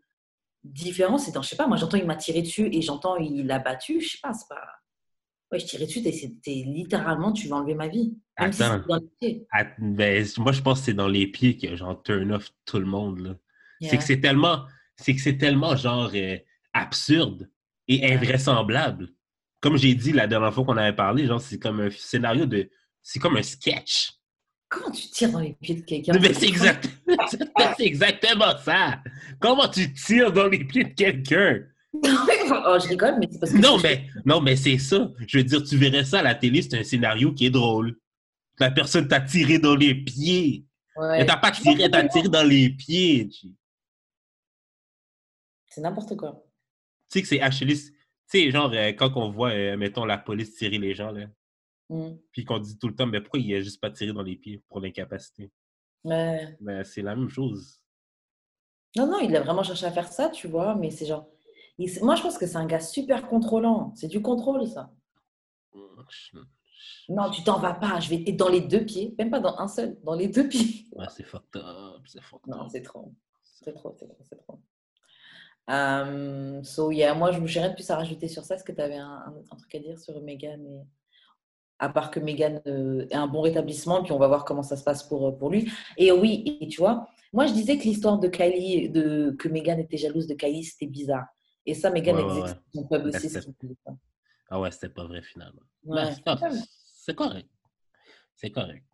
différent, c'est dans, je sais pas, moi j'entends il m'a tiré dessus et j'entends il l'a battu. Je sais pas, c'est pas. Ouais, je tirais dessus, t'es t'es littéralement, tu vas enlever ma vie. Même si Attends. c'est dans le pied. Ah, ben, moi, je pense que c'est dans les pieds que genre turn off tout le monde. là. C'est que c'est tellement, c'est que c'est tellement genre euh, absurde et invraisemblable. Comme j'ai dit la dernière fois qu'on avait parlé, genre c'est comme un scénario de. C'est comme un sketch. Comment tu tires dans les pieds de quelqu'un? Mais c'est exact... c'est exactement ça. Comment tu tires dans les pieds de quelqu'un? oh, je rigole, mais c'est parce que. Non, mais, non, mais c'est ça. Je veux dire, tu verrais ça à la télé, c'est un scénario qui est drôle. La personne t'a tiré dans les pieds. Ouais. Elle t'a pas tiré, elle t'a tiré dans les pieds. Tu C'est n'importe quoi. sais que c'est actually... Tu sais, genre, euh, quand on voit, euh, mettons, la police tirer les gens, là, Mm. puis qu'on dit tout le temps, mais pourquoi il a juste pas tiré dans les pieds pour l'incapacité? Mais... Ben, c'est la même chose. Non, non, il a vraiment cherché à faire ça, tu vois, mais c'est genre. Moi, je pense que c'est un gars super contrôlant. C'est du contrôle, ça. Non, tu t'en vas pas. Je vais et dans les deux pieds, même pas dans un seul, dans les deux pieds. Ouais, c'est fucked up, c'est fucked Non, c'est trop. C'est trop, c'est trop, c'est trop. Um, so, yeah, moi, je me rien de plus à rajouter sur ça. Est-ce que tu avais un, un- un truc à dire sur Megan et... À part que Megan euh, ait un bon rétablissement, puis on va voir comment ça se passe pour, euh, pour lui. Et oui, et tu vois, moi, je disais que l'histoire de Kylie, de, que Megan était jalouse de Kylie, c'était bizarre. Et ça, Megan Ouais, ouais, existe ouais. son peuple aussi. Ah ouais, c'était pas vrai finalement. Ouais. C'est correct. C'est correct.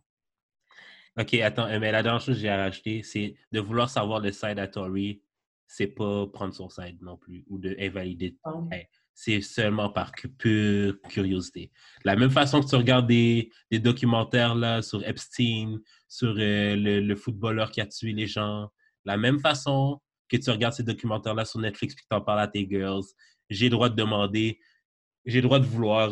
Ok, attends, euh, mais la dernière chose que j'ai à rajouter, c'est de vouloir savoir le side à Tory, c'est pas prendre son side non plus ou de invalider. Ouais. C'est seulement par pure curiosité. La même façon que tu regardes des, des documentaires là, sur Epstein, sur euh, le, le footballeur qui a tué les gens, la même façon que tu regardes ces documentaires-là sur Netflix puis que tu en parles à tes girls, j'ai le droit de demander, j'ai le droit de vouloir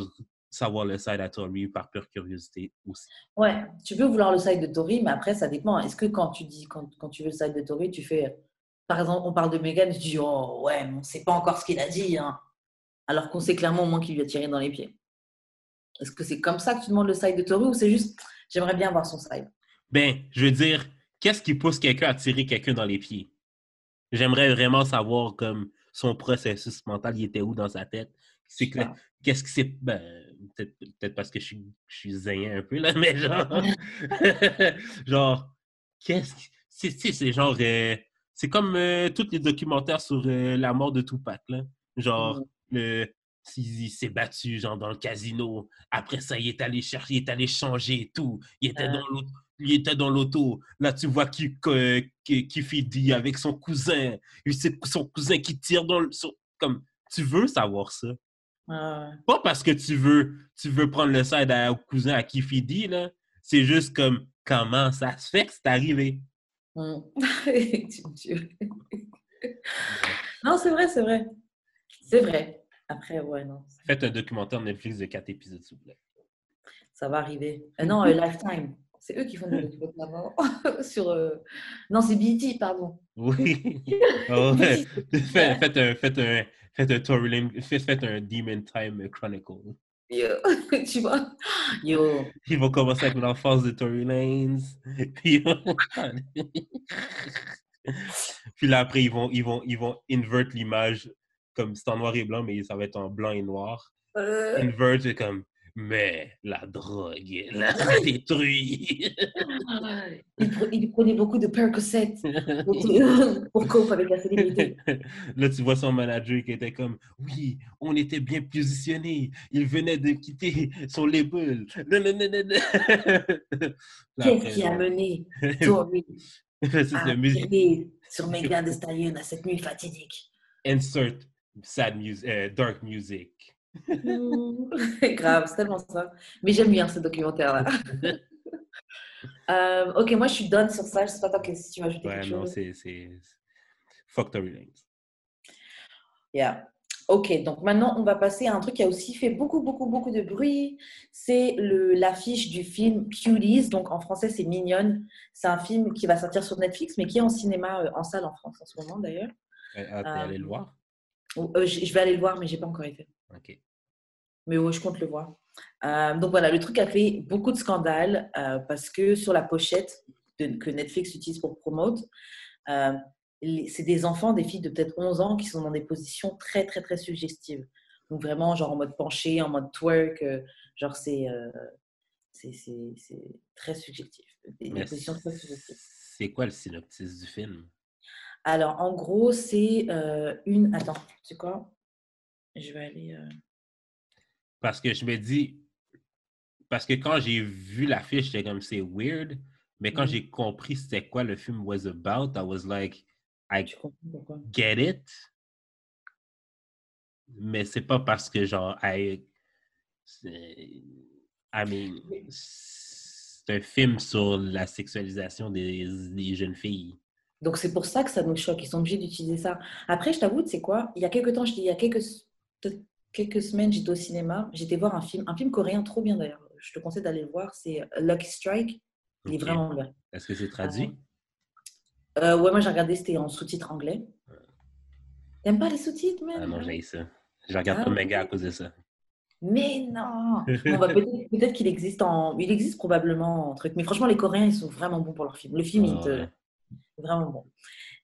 savoir le side à Tory par pure curiosité aussi. Ouais, tu peux vouloir le side de Tori, mais après, ça dépend. Est-ce que quand tu dis, quand, quand tu veux le side de Tori, tu fais, par exemple, on parle de Megan, tu dis, oh ouais, mais on sait pas encore ce qu'il a dit, hein. alors qu'on sait clairement au moins qu'il lui a tiré dans les pieds. Est-ce que c'est comme ça que tu demandes le side de Tori ou c'est juste, j'aimerais bien voir son side? Ben, je veux dire, qu'est-ce qui pousse quelqu'un à tirer quelqu'un dans les pieds? J'aimerais vraiment savoir comme son processus mental, il était où dans sa tête? C'est que, Ah. qu'est-ce que c'est. Ben, peut-être peut-être parce que je suis, je suis zéen un peu, là, mais genre. genre, qu'est-ce que. C'est c'est- c'est genre. euh, c'est comme euh, tous les documentaires sur euh, la mort de Tupac, là. Genre, Mm. le. Il s'est battu, genre, dans le casino. Après ça, il est allé chercher, il est allé changer et tout. Il était Ah. dans l'auto. Il était dans l'auto. Là, tu vois qui, qui, qui fait dit avec son cousin. C'est son cousin qui tire dans le. comme, tu veux savoir ça. Ah, Pas parce que tu veux, tu veux prendre le side à, cousin à Kifidi, là. C'est juste comme comment ça se fait que c'est arrivé? mm. Tues. non, c'est vrai, c'est vrai. C'est vrai. Après, ouais, non, Faites un documentaire Netflix de quatre épisodes, s'il vous plaît. ça va arriver. Euh, non, euh, Lifetime. C'est eux qui font des documentaires non sur. euh, Non, c'est BT, pardon. Oui. Ah ouais. Faites, faites un, faites un, faites un Tory Lane- faites, faites un Demon Time Chronicle. Yo, tu vois? Yo, Ils vont commencer avec l'enfance de Tory Lanez. Puis, Puis là, après, ils vont, ils vont, ils vont invert l'image comme c'est en noir et blanc, mais ça va être en blanc et noir. euh, Invert, c'est comme, mais la drogue, l'a détruit. il, pre- il prenait beaucoup de Percocet pour cope avec la célébrité. Là, tu vois son manager qui était comme Oui, on était bien positionnés. Il venait de quitter son label. Qu'est-ce qui a mené c'est à la musique. tirer sur Megan Stallion à cette nuit fatidique? Insert sad music, euh, dark music. Grave, c'est tellement ça. Mais j'aime bien ce documentaire-là. Euh, ok, moi je suis done sur ça. Je sais pas toi si tu veux ajouter Ouais, quelque non, chose? c'est. c'est- Fuck Tory Lanez. Yeah. Ok, donc maintenant on va passer à un truc qui a aussi fait beaucoup, beaucoup, beaucoup de bruit. C'est l'affiche du film Cuties. Donc en français c'est Mignonne. C'est un film qui va sortir sur Netflix, mais qui est en cinéma, euh, en salle en France en ce moment d'ailleurs. Euh, Ah, t'es allé le voir? Euh, je je vais aller le voir, mais j'ai pas encore été. Ok. Mais ouais, je compte le voir. Euh, donc voilà, le truc a fait beaucoup de scandales euh, parce que sur la pochette de- que Netflix utilise pour promote, euh, c'est des enfants, des filles de peut-être 11 ans qui sont dans des positions très, très, très suggestives. Donc vraiment, genre en mode penché, en mode twerk, genre c'est très subjectif. Des, des Mais positions très suggestives. c'est quoi le synopsis du film? Alors, en gros, c'est une. Attends, c'est quoi? Je vais aller. euh, Parce que je me dis, parce que quand j'ai vu l'affiche, j'étais comme c'est weird, mais quand Mhm. j'ai compris c'était quoi le film was about, I was like, I Tu comprends pourquoi get it. Mais c'est pas parce que genre, I, I mean, c'est un film sur la sexualisation des, des jeunes filles. Donc, c'est pour ça que ça nous choque. Ils sont obligés d'utiliser ça. Après, je t'avoue, c'est quoi? Il y a quelques temps, je dis, il y a quelques, quelques semaines, j'étais au cinéma. J'étais voir un film, un film coréen trop bien d'ailleurs. Je te conseille d'aller le voir. C'est euh, Lucky Strike. Il est vraiment bien. Est-ce que c'est traduit? Euh, ouais, moi j'ai regardé, c'était en sous-titres anglais. T'aimes pas les sous-titres, man? Ah non, j'ai ça. Je regarde Ah, pas à cause de ça. Mais non bah, Peut-être qu'il existe en... Il existe probablement en truc. Mais franchement, les Coréens, ils sont vraiment bons pour leur film. Le film, il te... Ouais. Vraiment bon.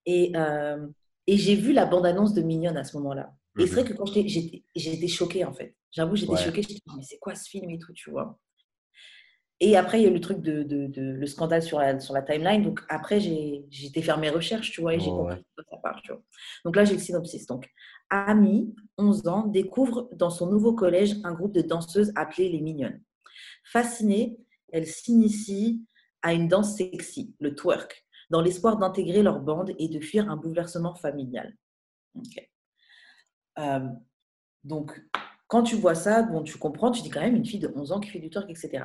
Et, euh, et j'ai vu la bande-annonce de Mignonne à ce moment-là. Et c'est vrai que quand j'étais- choquée, en fait. J'avoue, j'étais. Ouais. choquée. J'étais mais c'est quoi ce film et tout, tu vois? Et après, il y a eu le truc de, de- de- le scandale sur la, sur la timeline. Donc après, j'ai été faire mes recherches, tu vois, et j'ai compris ouais. de quoi ça part, tu vois. Donc là, j'ai le synopsis. Donc, Amy, 11 ans, découvre dans son nouveau collège un groupe de danseuses appelé les Mignonnes. Fascinée, elle s'initie à une danse sexy, le twerk, dans l'espoir d'intégrer leur bande et de fuir un bouleversement familial. Euh, donc, quand tu vois ça, bon, tu comprends, tu dis quand même une fille de 11 ans qui fait du twerk, etc.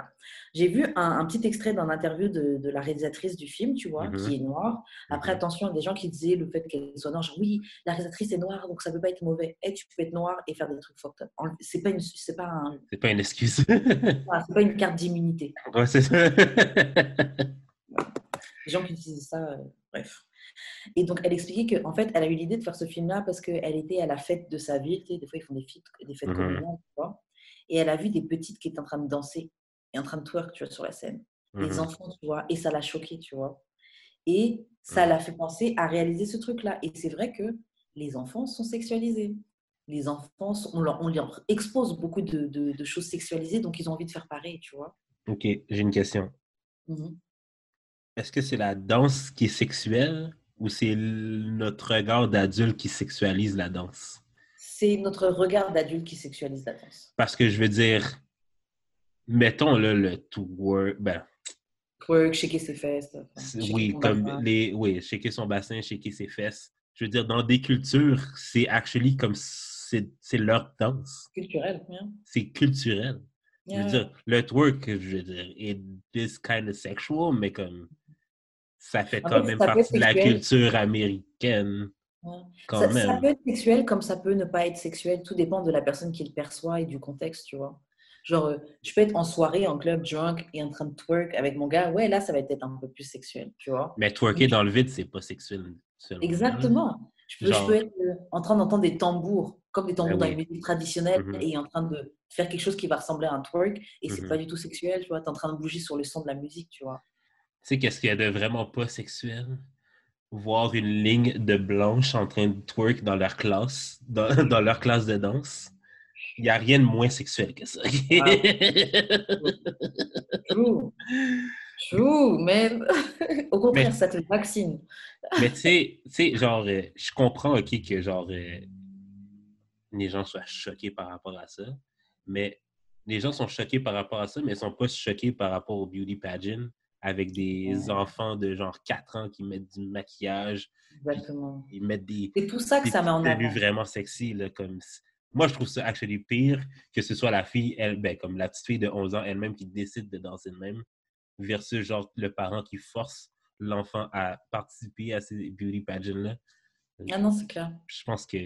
J'ai vu un, un petit extrait d'un interview de, de la réalisatrice du film, tu vois, Mhm. qui est noire. Après, Mhm. attention, il y a des gens qui disaient le fait qu'elle soit noire, genre oui, la réalisatrice est noire, donc ça ne peut pas être mauvais. Et tu peux être noire et faire des trucs fucked C'est pas une, c'est pas un- C'est pas une excuse. c'est pas une carte d'immunité. ouais, c'est ça. Les gens qui utilisent ça, euh, bref. Et donc, elle expliquait qu'en fait, elle a eu l'idée de faire ce film-là parce qu'elle était à la fête de sa ville. Tu sais, des fois, ils font des fêtes, des fêtes tu vois. Et elle a vu des petites qui étaient en train de danser et en train de twerk, tu vois, sur la scène. Des Mhm. enfants, tu vois. Et ça l'a choquée, tu vois. Et ça Mhm. l'a fait penser à réaliser ce truc-là. Et c'est vrai que les enfants sont sexualisés. Les enfants, sont- on, leur, on leur expose beaucoup de, de- de choses sexualisées, donc ils ont envie de faire pareil, tu vois. Ok, j'ai une question. Mhm. Est-ce que c'est la danse qui est sexuelle ou c'est notre regard d'adulte qui sexualise la danse? C'est notre regard d'adulte qui sexualise la danse. Parce que je veux dire, mettons là, le twerk, ben, Twerk, shaker ses fesses. enfin, oui, comme bassin. les, oui, shaker son bassin, shaker ses fesses. Je veux dire, dans des cultures, c'est actually comme c'est leur danse. culturel. hein. C'est culturel. Je veux Yeah. dire, le twerk, je veux dire, it is kind of sexual, mais comme ça fait En quand fait, même partie de la culture américaine, Ouais. quand Ça, même. ça peut être sexuel comme ça peut ne pas être sexuel. Tout dépend de la personne qui le perçoit et du contexte, tu vois. Genre, euh, je peux être en soirée, en club, drunk et en train de twerk avec mon gars. Ouais, là, ça va être un peu plus sexuel, tu vois. Mais twerker dans le vide, c'est pas sexuel. Exactement. Je peux, je Genre- peux être euh, en train d'entendre des tambours, comme des tambours Ah dans les musiques traditionnelles, Mhm. et en train de faire quelque chose qui va ressembler à un twerk, et c'est Mhm. pas du tout sexuel, tu vois. Tu es en train de bouger sur le son de la musique, tu vois. Tu sais, qu'est-ce qu'il y a de vraiment pas sexuel? Voir une ligne de blanches en train de twerk dans leur classe, dans, dans leur classe de danse. Il n'y a rien de moins sexuel que ça. True. True, man. Au contraire, Mais- ça te vaccine. Mais tu sais, tu sais, genre, euh, je comprends, OK, que genre, euh, les gens soient choqués par rapport à ça, mais les gens sont choqués par rapport à ça, mais ils sont pas choqués par rapport au beauty pageant avec des Ouais. enfants de genre 4 ans qui mettent du maquillage, Exactement. ils mettent des, C'est tout ça que ça met en avant. vraiment sexy, là, comme... Moi, je trouve ça actually pire que ce soit la fille, elle, ben, comme la petite fille de 11 ans elle-même qui décide de danser de même, versus genre le parent qui force l'enfant à participer à ces beauty pageants-là. Ah non, c'est clair. Je pense que...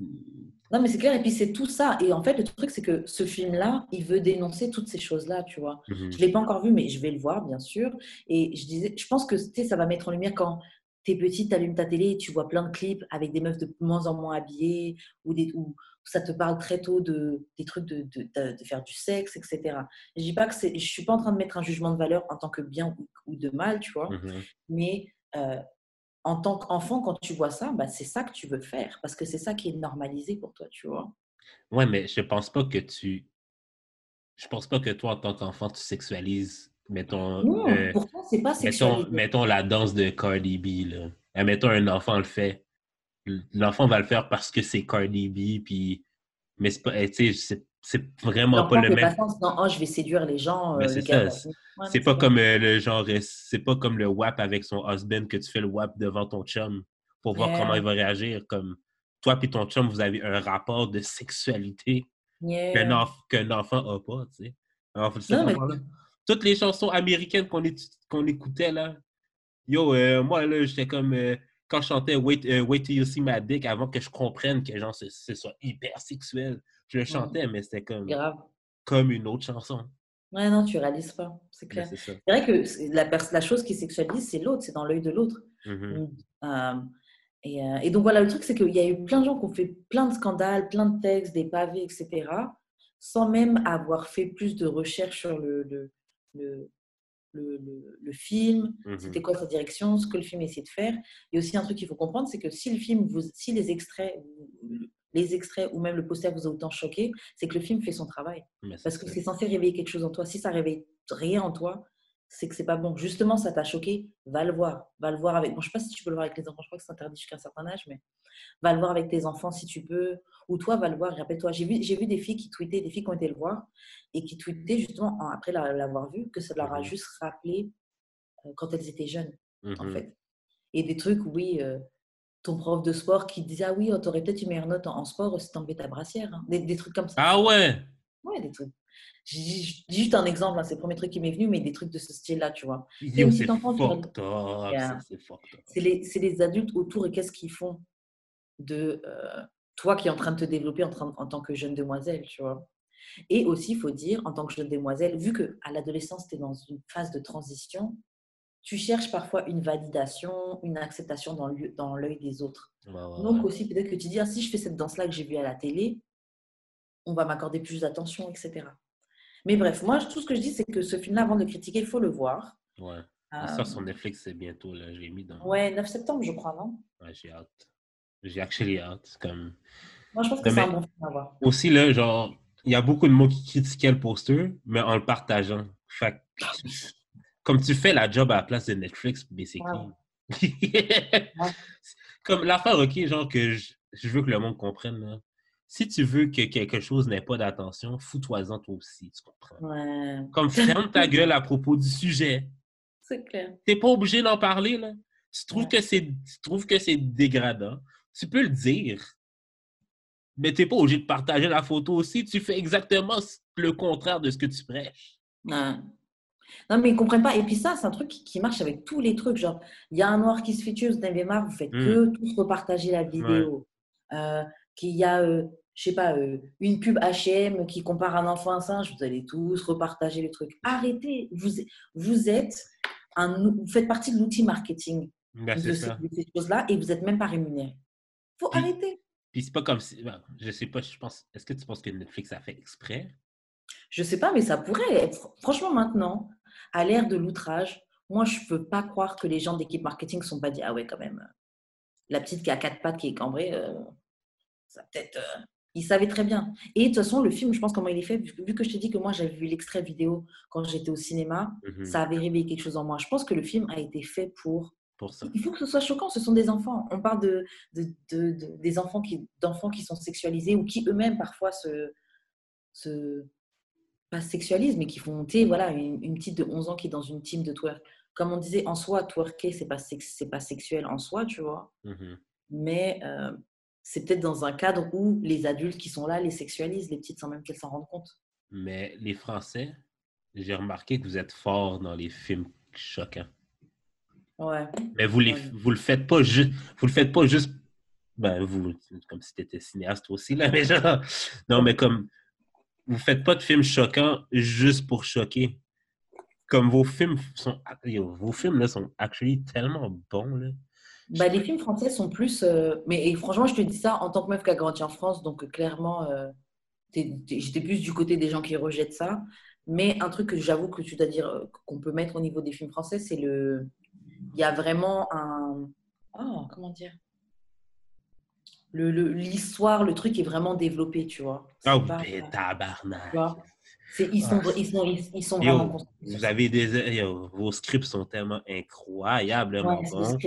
Non, mais c'est clair. Et puis, c'est tout ça. Et en fait, le truc, c'est que ce film-là, il veut dénoncer toutes ces choses-là, tu vois. Mhm. Je ne l'ai pas encore vu, mais je vais le voir, bien sûr. Et je disais, je pense que tu sais, ça va mettre en lumière quand tu es petite, tu allumes ta télé et tu vois plein de clips avec des meufs de moins en moins habillées ou des, où ça te parle très tôt de, des trucs de, de, de- de faire du sexe, etc. Je dis pas que c'est, je suis pas en train de mettre un jugement de valeur en tant que bien ou, ou de mal, tu vois. Mhm. Mais euh, en tant qu'enfant, quand tu vois ça, bah, c'est ça que tu veux faire parce que c'est ça qui est normalisé pour toi, tu vois. Ouais, mais je pense pas que tu... Je pense pas que toi, en tant qu'enfant, tu sexualises, mettons... Non, euh, c'est pas mettons, sexualisé. mettons la danse de Cardi B, là. admettons, un enfant le fait. L'enfant va le faire parce que c'est Cardi B, puis... Mais c'est pas, tu sais, c'est vraiment pas le même. Non, oh, je vais séduire les gens. Euh, c'est ça. c'est pas comme euh, le genre, euh, c'est pas comme le WAP avec son husband que tu fais le WAP devant ton chum pour voir comment il va réagir. Comme toi et ton chum, vous avez un rapport de sexualité qu'un enfant n'a pas, tu sais. Toutes les chansons américaines qu'on écoutait, là, yo, moi, là, j'étais comme quand je chantais Wait, Wait Till You See My Dick avant que je comprenne que genre c'est soit hyper sexuel. Je le chantais, mais c'était comme, comme une autre chanson. Ouais, non, tu réalises pas, c'est clair. C'est vrai que la, la chose qui sexualise, c'est l'autre, c'est dans l'œil de l'autre. Mmh euh, et, euh, et, donc voilà, le truc, c'est qu'il y a eu plein de gens qui ont fait plein de scandales, plein de textes, des pavés, etc., sans même avoir fait plus de recherches sur le, le, le, le, film, mmh c'était quoi sa direction, ce que le film essayait de faire. Et aussi un truc qu'il faut comprendre, c'est que si le film, vous, si les extraits, les extraits ou même le poster vous a autant choqué, c'est que le film fait son travail. Parce que c'est censé réveiller quelque chose en toi. Si ça réveille rien en toi, c'est que c'est pas bon. Justement, ça t'a choqué, va le voir. Va le voir avec. Bon, je sais pas si tu peux le voir avec les enfants, je crois que c'est interdit jusqu'à un certain âge, mais va le voir avec tes enfants si tu peux. Ou toi, va le voir. Rappelle-toi, j'ai vu, j'ai vu des filles qui tweetaient, des filles qui ont été le voir et qui tweetaient justement après l'avoir vu que ça leur a mmh juste rappelé euh, quand elles étaient jeunes, en mmh fait. Et des trucs, oui. Euh, ton prof de sport qui disait Ah oui, oh, t'aurais peut-être une meilleure note en, sport si t'enlevais ta brassière. Hein. Des, trucs comme ça. Ah ouais? Ouais, des trucs. J'ai juste un exemple, hein, c'est le premier truc qui m'est venu, mais des trucs de ce style-là, tu vois. C'est aussi C'est les, les, adultes autour et qu'est-ce qu'ils font de euh, toi qui es en train de te développer en, en tant que jeune demoiselle, tu vois. Et aussi, il faut dire, en tant que jeune demoiselle, vu qu'à l'adolescence, tu es dans une phase de transition, tu cherches parfois une validation, une acceptation dans l'œil des autres. Donc aussi, peut-être que tu dis, ah, si je fais cette danse-là que j'ai vue à la télé, on va m'accorder plus d'attention, etc. Mais bref, moi, tout ce que je dis, c'est que ce film-là, avant de le critiquer, il faut le voir. Ouais. Ça, euh, sur Netflix, c'est bientôt, là. J'ai mis dans... Ouais, 9 septembre, je crois, non? Ouais, j'ai hâte. J'ai actually hâte. Comme... Moi, je pense que c'est un bon film à voir. Aussi, là, genre, il y a beaucoup de mots qui critiquaient le poster, mais en le partageant. Fait comme tu fais la job à la place de Netflix, basically. comme l'affaire, OK, genre que je, veux que le monde comprenne. Si tu veux que quelque chose n'ait pas d'attention, fous-toi-en toi aussi, tu comprends? Comme ferme ta gueule à propos du sujet. C'est clair. T'es pas obligé d'en parler, là. Tu trouves que c'est tu trouves que c'est dégradant. Tu peux le dire. Mais t'es pas obligé de partager la photo aussi. Tu fais exactement le contraire de ce que tu prêches. Non. Non, mais ils ne comprennent pas. Et puis ça, c'est un truc qui, marche avec tous les trucs. Genre, il y a un noir qui se fait tuer, vous en avez marre, vous faites que mmh. tous repartager la vidéo. Euh, qu'il y a, euh, je sais pas, euh, une pub H&M qui compare un enfant à un singe, vous allez tous repartager le truc. Arrêtez. Vous, vous êtes un, vous faites partie de l'outil marketing ben, de, ces, choses-là et vous n'êtes même pas rémunéré. faut arrêter. Puis c'est pas comme si, ben, je sais pas, je pense, est-ce que tu penses que Netflix a fait exprès? Je sais pas, mais ça pourrait être. Franchement, maintenant, à l'ère de l'outrage, moi, je ne peux pas croire que les gens d'équipe marketing ne sont pas dit Ah ouais, quand même, la petite qui a quatre pattes qui est cambrée, euh, ça peut-être. Euh, ils savaient très bien. Et de toute façon, le film, je pense comment il est fait, vu que je te dis que moi, j'avais vu l'extrait vidéo quand j'étais au cinéma, mmh ça avait réveillé quelque chose en moi. Je pense que le film a été fait pour. Pour ça. Il faut que ce soit choquant. Ce sont des enfants. On parle de, de, des enfants qui, d'enfants qui sont sexualisés ou qui eux-mêmes parfois se, se, pas sexualisent, mais qui font, tu voilà, une, petite de 11 ans qui est dans une team de twerk. Comme on disait, en soi, twerker, c'est pas, c'est pas sexuel en soi, tu vois. Mmh mais euh, c'est peut-être dans un cadre où les adultes qui sont là les sexualisent, les petites sans même qu'elles s'en rendent compte. Mais les Français, j'ai remarqué que vous êtes forts dans les films choquants. Ouais. Mais vous, les, vous le faites pas juste. Vous le faites pas juste. Ben, vous, comme si tu étais cinéaste aussi, là, mais genre. Non, mais comme vous faites pas de films choquants juste pour choquer. Comme vos films sont. Vos films là sont actually tellement bons. Là. Bah, les films français sont plus. Euh, mais franchement, je te dis ça en tant que meuf qui a grandi en France, donc clairement, euh, j'étais plus du côté des gens qui rejettent ça. Mais un truc que j'avoue que tu dois dire euh, qu'on peut mettre au niveau des films français, c'est le. Il y a vraiment un. Oh, comment dire? L'histoire, le, truc est vraiment développé, tu vois. Oh, tabarnak! Ils sont, ah. ils sont, ils sont vraiment Vous avez des... vos scripts sont tellement incroyablement bons.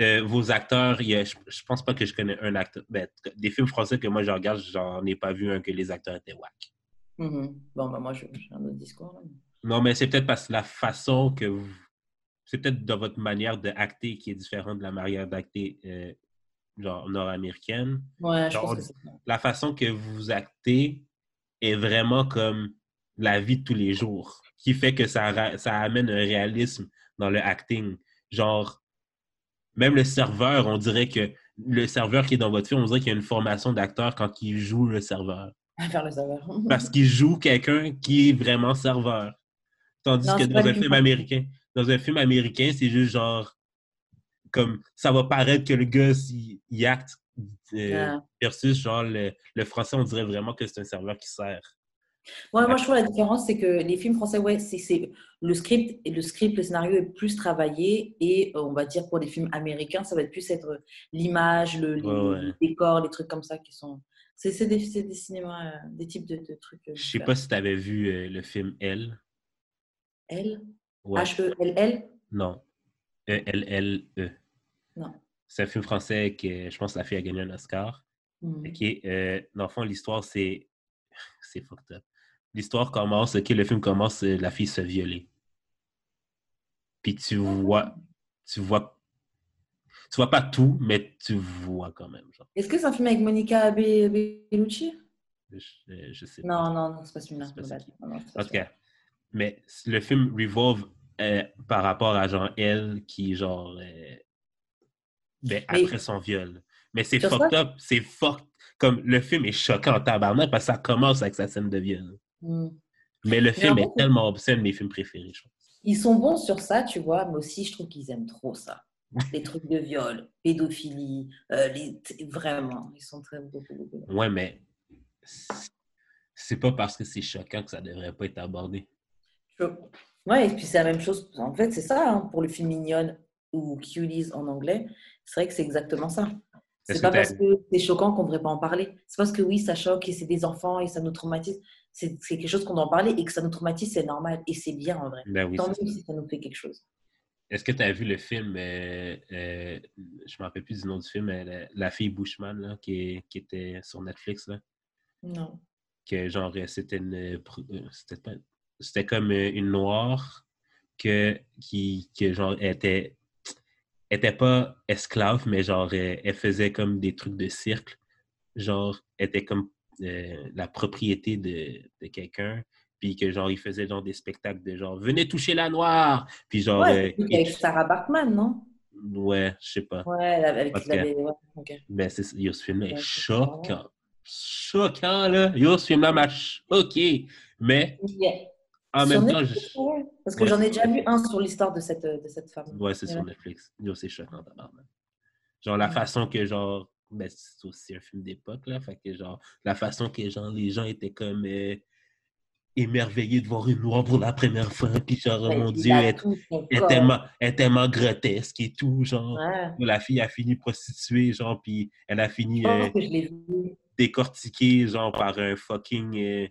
euh, vos acteurs, y a- je, je pense pas que je connais un acteur. Ben, des films français que moi je regarde, j'en ai pas vu un que les acteurs étaient whack. Mhm. Bon, bah, moi, j'ai un autre discours. Non, mais c'est peut-être parce que la façon que vous. C'est peut-être dans votre manière d'acter qui est différente de la manière d'acter euh, genre nord-américaine. Ouais. La façon que vous actez est vraiment comme la vie de tous les jours, qui fait que ça, ça amène un réalisme dans le acting. Genre, même le serveur, on dirait que le serveur qui est dans votre film, on dirait qu'il y a une formation d'acteur quand il joue le serveur. Faire le savoir. Parce qu'il joue quelqu'un qui est vraiment serveur. Tandis Non, que dans un film américain, dans un film américain, c'est juste genre comme ça va paraître que le gars il, il acte euh, Ah. versus genre le, le français, on dirait vraiment que c'est un serveur qui sert. Ouais, moi, je trouve la différence, c'est que les films français, ouais, c'est le script, le script, le scénario est plus travaillé et euh, on va dire pour les films américains, ça va être plus être l'image, le, les, Ouais, les décors, les trucs comme ça qui sont. C'est des, des cinémas, euh, des types de, de trucs. Je sais pas si tu avais vu le film Elle. L? Ouais. H-E-L-L Non. E-L-L-E. Non. C'est un film français que je pense que la fille a gagné un Oscar. Hmm. OK. Euh, dans le fond, l'histoire, c'est. C'est fucked up. L'histoire commence, OK, le film commence, euh, la fille se violer. Puis tu vois. Tu vois. Tu vois pas tout, mais tu vois quand même. Est-ce que c'est un film avec Monica Be- Bellucci? Je, euh, je sais pas. Non, non, non, c'est pas celui-là. Non, non, c'est pas En tout celui-là. cas. Mais le film revolve euh, par rapport à genre elle qui, genre. euh, ben, Mais- après son viol. Mais c'est fucked up. C'est fucked. Comme le film est choquant en tabarnak parce que ça commence avec sa scène de viol. Hmm. Mais le film est fait, tellement de mes films préférés, je pense. Ils sont bons sur ça, tu vois, mais aussi je trouve qu'ils aiment trop ça. Les trucs de viol, pédophilie, euh, les... vraiment, ils sont très beaucoup. Ouais, mais c'est- pas parce que c'est choquant que ça devrait pas être abordé. Je- Ouais, et puis c'est la même chose. En fait, c'est ça hein, pour le film Mignonne ou Cuties en anglais. C'est vrai que c'est exactement ça. C'est pas parce que c'est choquant qu'on ne devrait pas en parler. C'est parce que oui, ça choque et c'est des enfants et ça nous traumatise. C'est quelque chose qu'on doit en parler et que ça nous traumatise, c'est normal et c'est bien en vrai. Ben oui, Tant mieux si ça nous fait quelque chose. Est-ce que tu as vu le film, euh, euh, je me rappelle plus du nom du film, mais la, la fille Bushman, là, qui, était sur Netflix, là, Non. que genre, euh, c'était une. euh, euh, C'était pas- c'était comme euh, une noire que, qui, que genre, était, était pas esclave, mais genre, euh, elle faisait comme des trucs de cirque. Genre, était comme euh, la propriété de, de quelqu'un. Puis que genre, il faisait genre des spectacles de genre, venez toucher la noire! Puis genre, Ouais, euh, avec Sarah Bartman, non? Ouais, je sais pas. Ouais, avec Ok. avait- ouais, ok. Mais c'est, yo, ce film-là est Ouais, choquant. Choquant, là. Yo, ce film-là m'a choqué. Mais Yeah. En Sur même temps, Netflix, je... ouais. Parce que Ouais. j'en ai déjà vu un sur l'histoire de cette, de cette femme. ouais, c'est sur. Netflix. Yo, c'est choquant. Genre, la façon que, genre, ben, c'est aussi un film d'époque, là. Fait que, genre, la façon que, genre, les gens étaient comme euh, émerveillés de voir une noire pour la première fois. Puis, genre, oh Ouais, mon Dieu, elle, est tellement, tellement grotesque et tout, genre. Ouais. La fille a fini prostituée, genre, puis elle a fini Je euh, décortiquée, genre, par un fucking... euh,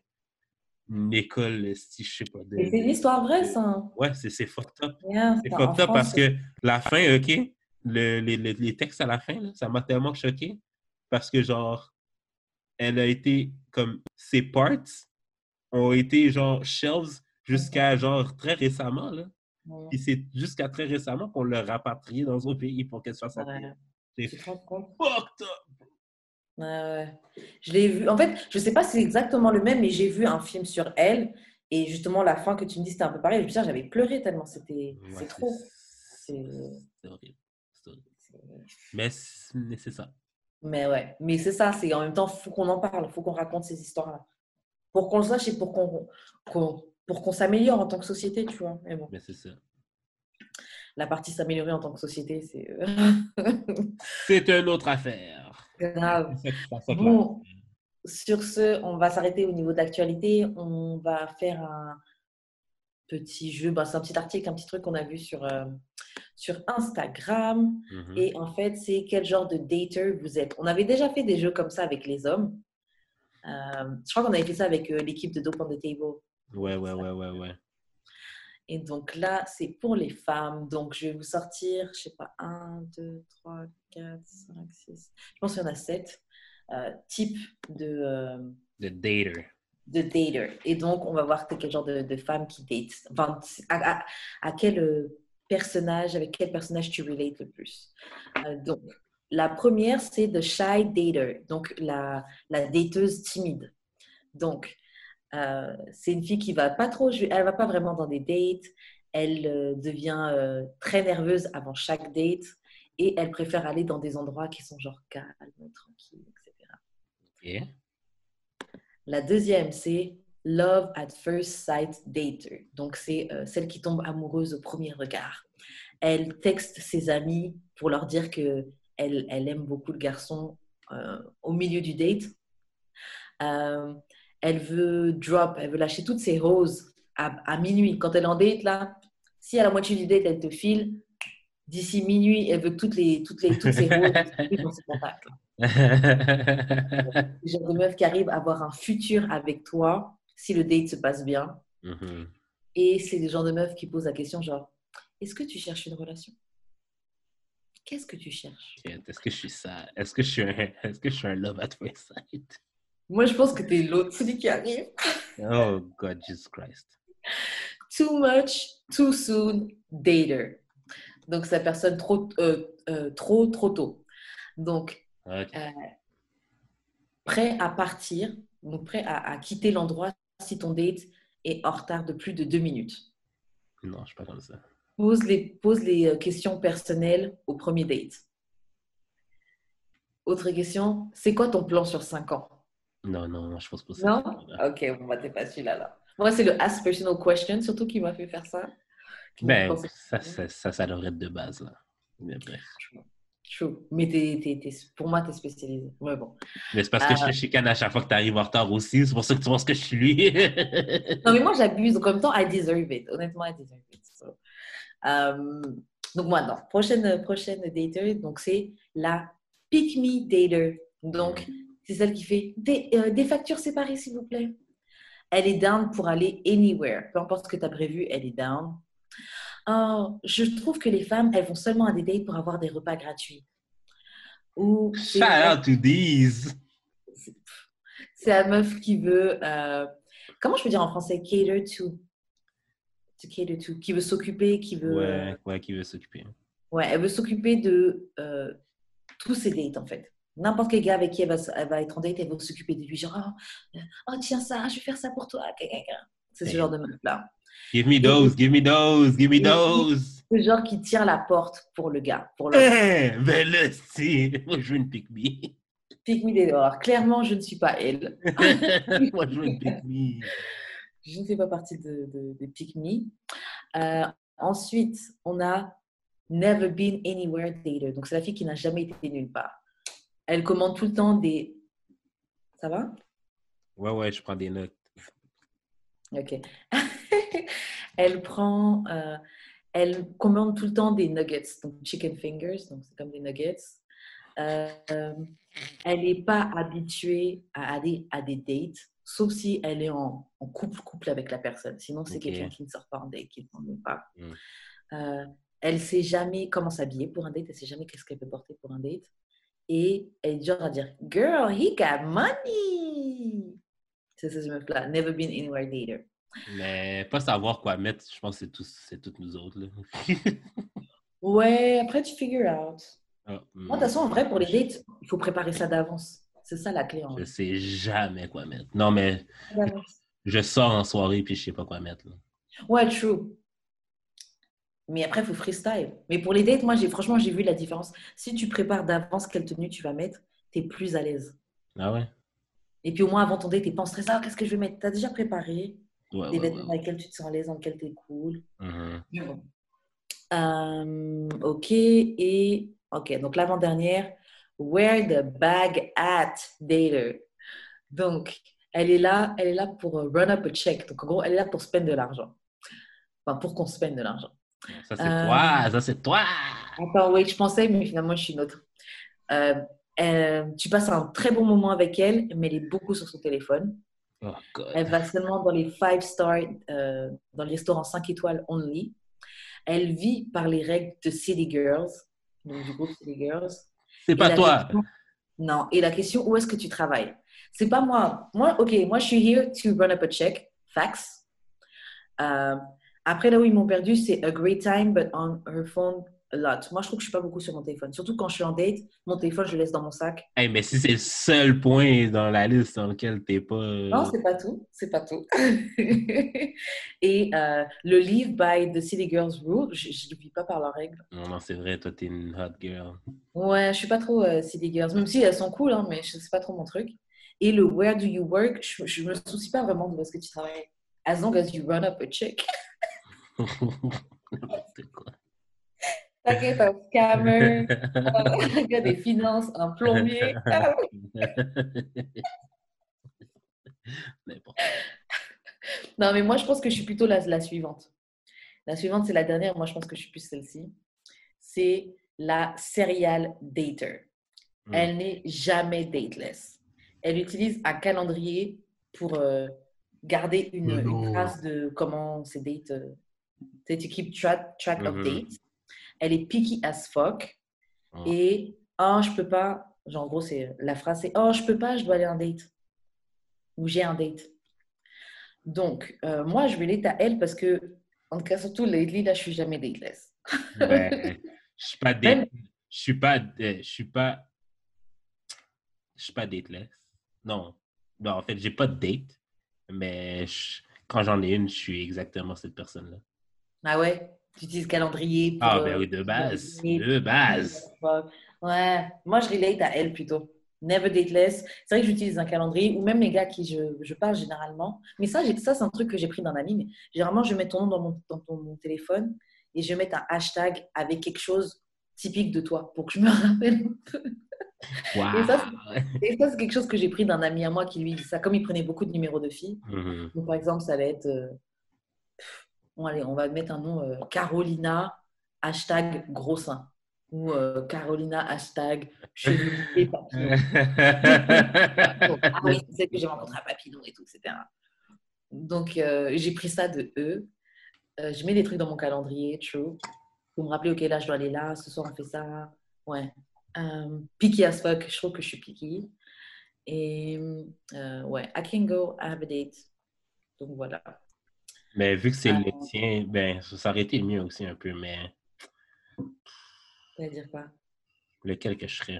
une école, euh, si je sais pas. de- Et c'est une histoire vraie, ça. hein? Ouais, c'est c'est fucked up. Yeah, C'est fucked up parce que la fin, OK, le- les, les- les textes à la fin, là, ça m'a tellement choqué parce que, genre, elle a été comme... Ses parts ont été, genre, shelves jusqu'à, genre, très récemment, là. Ouais. Puis c'est jusqu'à très récemment qu'on l'a rapatrié dans un pays pour qu'elle soit sortie. Ouais. C'est fucked up! Je l'ai vu. En fait, je sais pas si c'est exactement le même, mais j'ai vu un film sur elle. Et justement, la fin que tu me dis, c'était un peu pareil. Je me dit, j'avais pleuré tellement c'était Ouais, trop. C'est horrible. Mais c'est ça. Mais ouais, mais c'est ça, c'est en même temps, faut qu'on en parle, faut qu'on raconte ces histoires-là. Pour qu'on le sache et pour qu'on qu'on- pour qu'on s'améliore en tant que société, tu vois. Mais bon, Mais c'est ça. la partie s'améliorer en tant que société, c'est euh, C'est une autre affaire. Grave. Bon, sur ce, on va s'arrêter au niveau d'actualité. On va faire un petit jeu. Bah, c'est un petit article, un petit truc qu'on a vu sur, euh, sur Instagram. Mhm. Et en fait, c'est quel genre de dater vous êtes. On avait déjà fait des jeux comme ça avec les hommes. Euh, je crois qu'on avait fait ça avec euh, l'équipe de Dope on the Table. Ouais, ouais, ouais, ouais, ouais. Et donc là, c'est pour les femmes. Donc je vais vous sortir, je sais pas, 1, 2, 3, 4, 5, 6. Je pense qu'il y en a 7 euh, types de, euh, The dater. de dater. Et donc, on va voir quel genre de, de femmes qui date. Enfin, à, à- à quel euh, personnage, avec quel personnage tu relates le plus. Euh, donc, la première, c'est The Shy Dater, donc la, la dateuse timide. Donc, euh, c'est une fille qui va pas trop, elle va pas vraiment dans des dates. Elle euh, devient euh, très nerveuse avant chaque date et elle préfère aller dans des endroits qui sont genre calmes, tranquilles, etc. La deuxième, c'est Love at First Sight Dater. Donc, c'est celle qui tombe amoureuse au premier regard. Elle texte ses amis pour leur dire que elle, elle aime beaucoup le garçon au milieu du date. Elle veut drop, elle veut lâcher toutes ses roses à, à minuit. Quand elle est en date, là, si à la moitié du date, elle te file, d'ici minuit, elle veut toutes, les, toutes, les, toutes ses roses dans ses contacts. Le genre de meuf qui arrive à avoir un futur avec toi si le date se passe bien. Mhm. Et c'est le genre de meuf qui pose la question genre, est-ce que tu cherches une relation? Qu'est-ce que tu cherches? Est-ce que je suis ça? Est-ce que je suis un, est-ce que je suis un love at first sight? Moi, je pense que tu es l'autre, celui qui arrive. Oh God, Jesus Christ. Too much, too soon, dater. Donc, c'est la personne trop, euh, euh, trop, trop tôt. Donc, euh, prêt à partir, donc prêt à, à quitter l'endroit si ton date est en retard de plus de deux minutes. Non, je suis pas comme ça. Pose les, pose les questions personnelles au premier date. Autre question, c'est quoi ton plan sur 5 ans? Non, non, non, je pense pas ça. Non? Ok, bon, bah, t'es pas celui-là. Là. Moi, c'est le Ask Personal Question, surtout qui m'a fait faire ça. Ben, ça, ça, ça, ça devrait être de base, là. Mais bref. True. Mais t'es- t'es- t'es- pour moi, t'es spécialisé. Ouais, bon. Mais c'est parce que Ah. je te chicane à chaque fois que tu arrives en retard aussi. C'est pour ça que tu penses que je suis lui. Non, mais moi, j'abuse. En même temps, I deserve it. Honnêtement, I deserve it. So, euh, donc, moi, non. Prochaine, prochaine dater, donc c'est la Pick Me Dater. Donc, c'est celle qui fait des, euh, des factures séparées, s'il vous plaît. Elle est down pour aller anywhere. Peu importe ce que tu as prévu, elle est down. Oh, je trouve que les femmes, elles vont seulement à des dates pour avoir des repas gratuits. Ou Shout out to these. c'est la meuf qui veut. euh, comment je peux dire en français? Cater to. To cater to. Qui veut s'occuper, qui veut. Ouais, ouais, qui veut s'occuper. Ouais, elle veut s'occuper de euh, tous ses dates, en fait. N'importe quel gars avec qui elle va, s- elle va être en date, elle va s'occuper de lui. Genre, oh, oh, tiens ça, je vais faire ça pour toi. C'est ce genre de meuf-là. Give me those, give me those, give me those. Le genre qui tire la porte pour le gars. Pour le Eh, ben si. Moi, je veux une pick me. pick me dehors. Clairement, je ne suis pas elle. Moi, je veux une pick me. Je ne fais pas partie de, de, des pick me. Euh, ensuite, on a Never Been Anywhere Dater. Donc, c'est la fille qui n'a jamais été nulle part. Elle commande tout le temps des. Ça va? Ouais, ouais, je prends des notes. Ok. elle prend, euh, elle commande tout le temps des nuggets, donc chicken fingers, donc c'est comme des nuggets. Euh, elle n'est pas habituée à aller à des dates, sauf si elle est en, en couple, couple avec la personne. Sinon, c'est quelqu'un qui ne sort pas en date, qui ne s'en pas. Mm. Euh, elle sait jamais comment s'habiller pour un date, elle sait jamais qu'est-ce qu'elle peut porter pour un date. Et elle est du genre à dire, Girl, he got money! C'est ce meuf-là, never been anywhere dater. Mais pas savoir quoi mettre, je pense que c'est toutes nous autres. Là. Ouais, après tu figure out. Ah, Moi, de toute façon, en vrai, pour les dates, il faut préparer ça d'avance. C'est ça la clé en Je vrai. sais jamais quoi mettre. Non, mais je sors en soirée puis je sais pas quoi mettre. là. Ouais, true. Mais après, il faut freestyle. Mais pour les dates, moi, j'ai franchement, j'ai vu la différence. Si tu prépares d'avance quelle tenue tu vas mettre, tu es plus à l'aise. Ah ouais? Et puis au moins, avant ton date, tu pas en stress. Ah, qu'est-ce que je vais mettre? Tu as déjà préparé Ouais, des ouais, vêtements ouais. dans lesquels tu te sens à l'aise, dans lesquels tu es cool? Mhm. Euh, ok, et ok, donc l'avant-dernière, where the bag at dater? Donc, elle est là, elle est là pour euh, run up a check. Donc, en gros, elle est là pour spend de l'argent. Enfin, pour qu'on spend de l'argent. Ça, c'est Euh, toi! Ça, c'est toi! Attends, oui, je pensais, mais finalement, je suis une autre. Euh, euh, tu passes un très bon moment avec elle, mais elle est beaucoup sur son téléphone. Oh. Elle va seulement dans les five stars, euh, dans les restaurants 5 étoiles only. Elle vit par les règles de City Girls, donc du groupe City Girls. C'est pas toi. question- Non. Et la question, où est-ce que tu travailles? C'est pas moi. Moi, OK, moi, je suis here to run up a check. Facts. Après, là où ils m'ont perdu, c'est a great time, but on her phone a lot. Moi, je trouve que je suis pas beaucoup sur mon téléphone. Surtout quand je suis en date, mon téléphone, je le laisse dans mon sac. Hey, mais si c'est le seul point dans la liste dans lequel t'es pas. euh, Non, c'est pas tout. C'est pas tout. Et euh, le Live by the City Girls Rule, je ne vis pas par leurs règles. Non, non, c'est vrai, toi, t'es une hot girl. Ouais, je suis pas trop euh, City Girls, même si elles sont cool, hein, mais sais pas trop mon truc. Et le Where do you work, je, je me soucie pas vraiment de où est-ce que tu travailles. As long as you run up a chick. Quoi? T'inquiète, un scammer, un gars des finances, un plombier. N'importe Non, mais moi, je pense que je suis plutôt la, la suivante. La suivante, c'est la dernière. Moi, je pense que je suis plus celle-ci. C'est la serial dater. Mm. Elle n'est jamais dateless. Elle utilise un calendrier pour euh, garder une, trace de comment ses dates. euh, sais, tu keep track, track of Mhm. dates. Elle est picky as fuck. Oh. Et oh, je peux pas. Genre, en gros, c'est la phrase c'est oh, je peux pas, je dois aller à un date. Ou j'ai un date. Donc, euh, moi, je vais l'être à elle parce que, en tout cas, surtout lately, là, je suis jamais dateless. Ben, je suis pas date. Je suis pas. Je suis pas. Je suis pas dateless. Non. Non, en fait, j'ai pas de date. Mais je- quand j'en ai une, je suis exactement cette personne-là. Ah ouais? Tu utilises calendrier pour, Ah, euh, ben oui, de base. De base. Ouais, moi je relate à elle plutôt. Never dateless. C'est vrai que j'utilise un calendrier ou même les gars qui je, je parle généralement. Mais ça, ça c'est un truc que j'ai pris d'un ami. Mais généralement, je mets ton nom dans mon, dans ton- mon téléphone et je mettre un hashtag avec quelque chose typique de toi pour que je me rappelle un peu. Wow. Et ça, c'est quelque chose que j'ai pris d'un ami à moi qui lui dit ça. Comme il prenait beaucoup de numéros de filles. Mhm. Donc, par exemple, ça va être. euh, Bon, allez, on va mettre un nom euh, Carolina, hashtag gros sein. Ou euh, Carolina, hashtag cheveux bouclés, papillon. Ah oui, c'est que j'ai rencontré un papillon et tout, etc. Donc, euh, j'ai pris ça de eux. Euh, je mets des trucs dans mon calendrier, true. Pour me rappeler, OK, là, je dois aller là, ce soir, on fait ça. Ouais. Euh, picky as fuck, je trouve que je suis picky. Et euh, ouais, I can go, I have a date. Donc, voilà. Mais vu que c'est Euh, le tien, ben, ça aurait été mieux aussi un peu, mais C'est-à-dire quoi? lequel que je serais?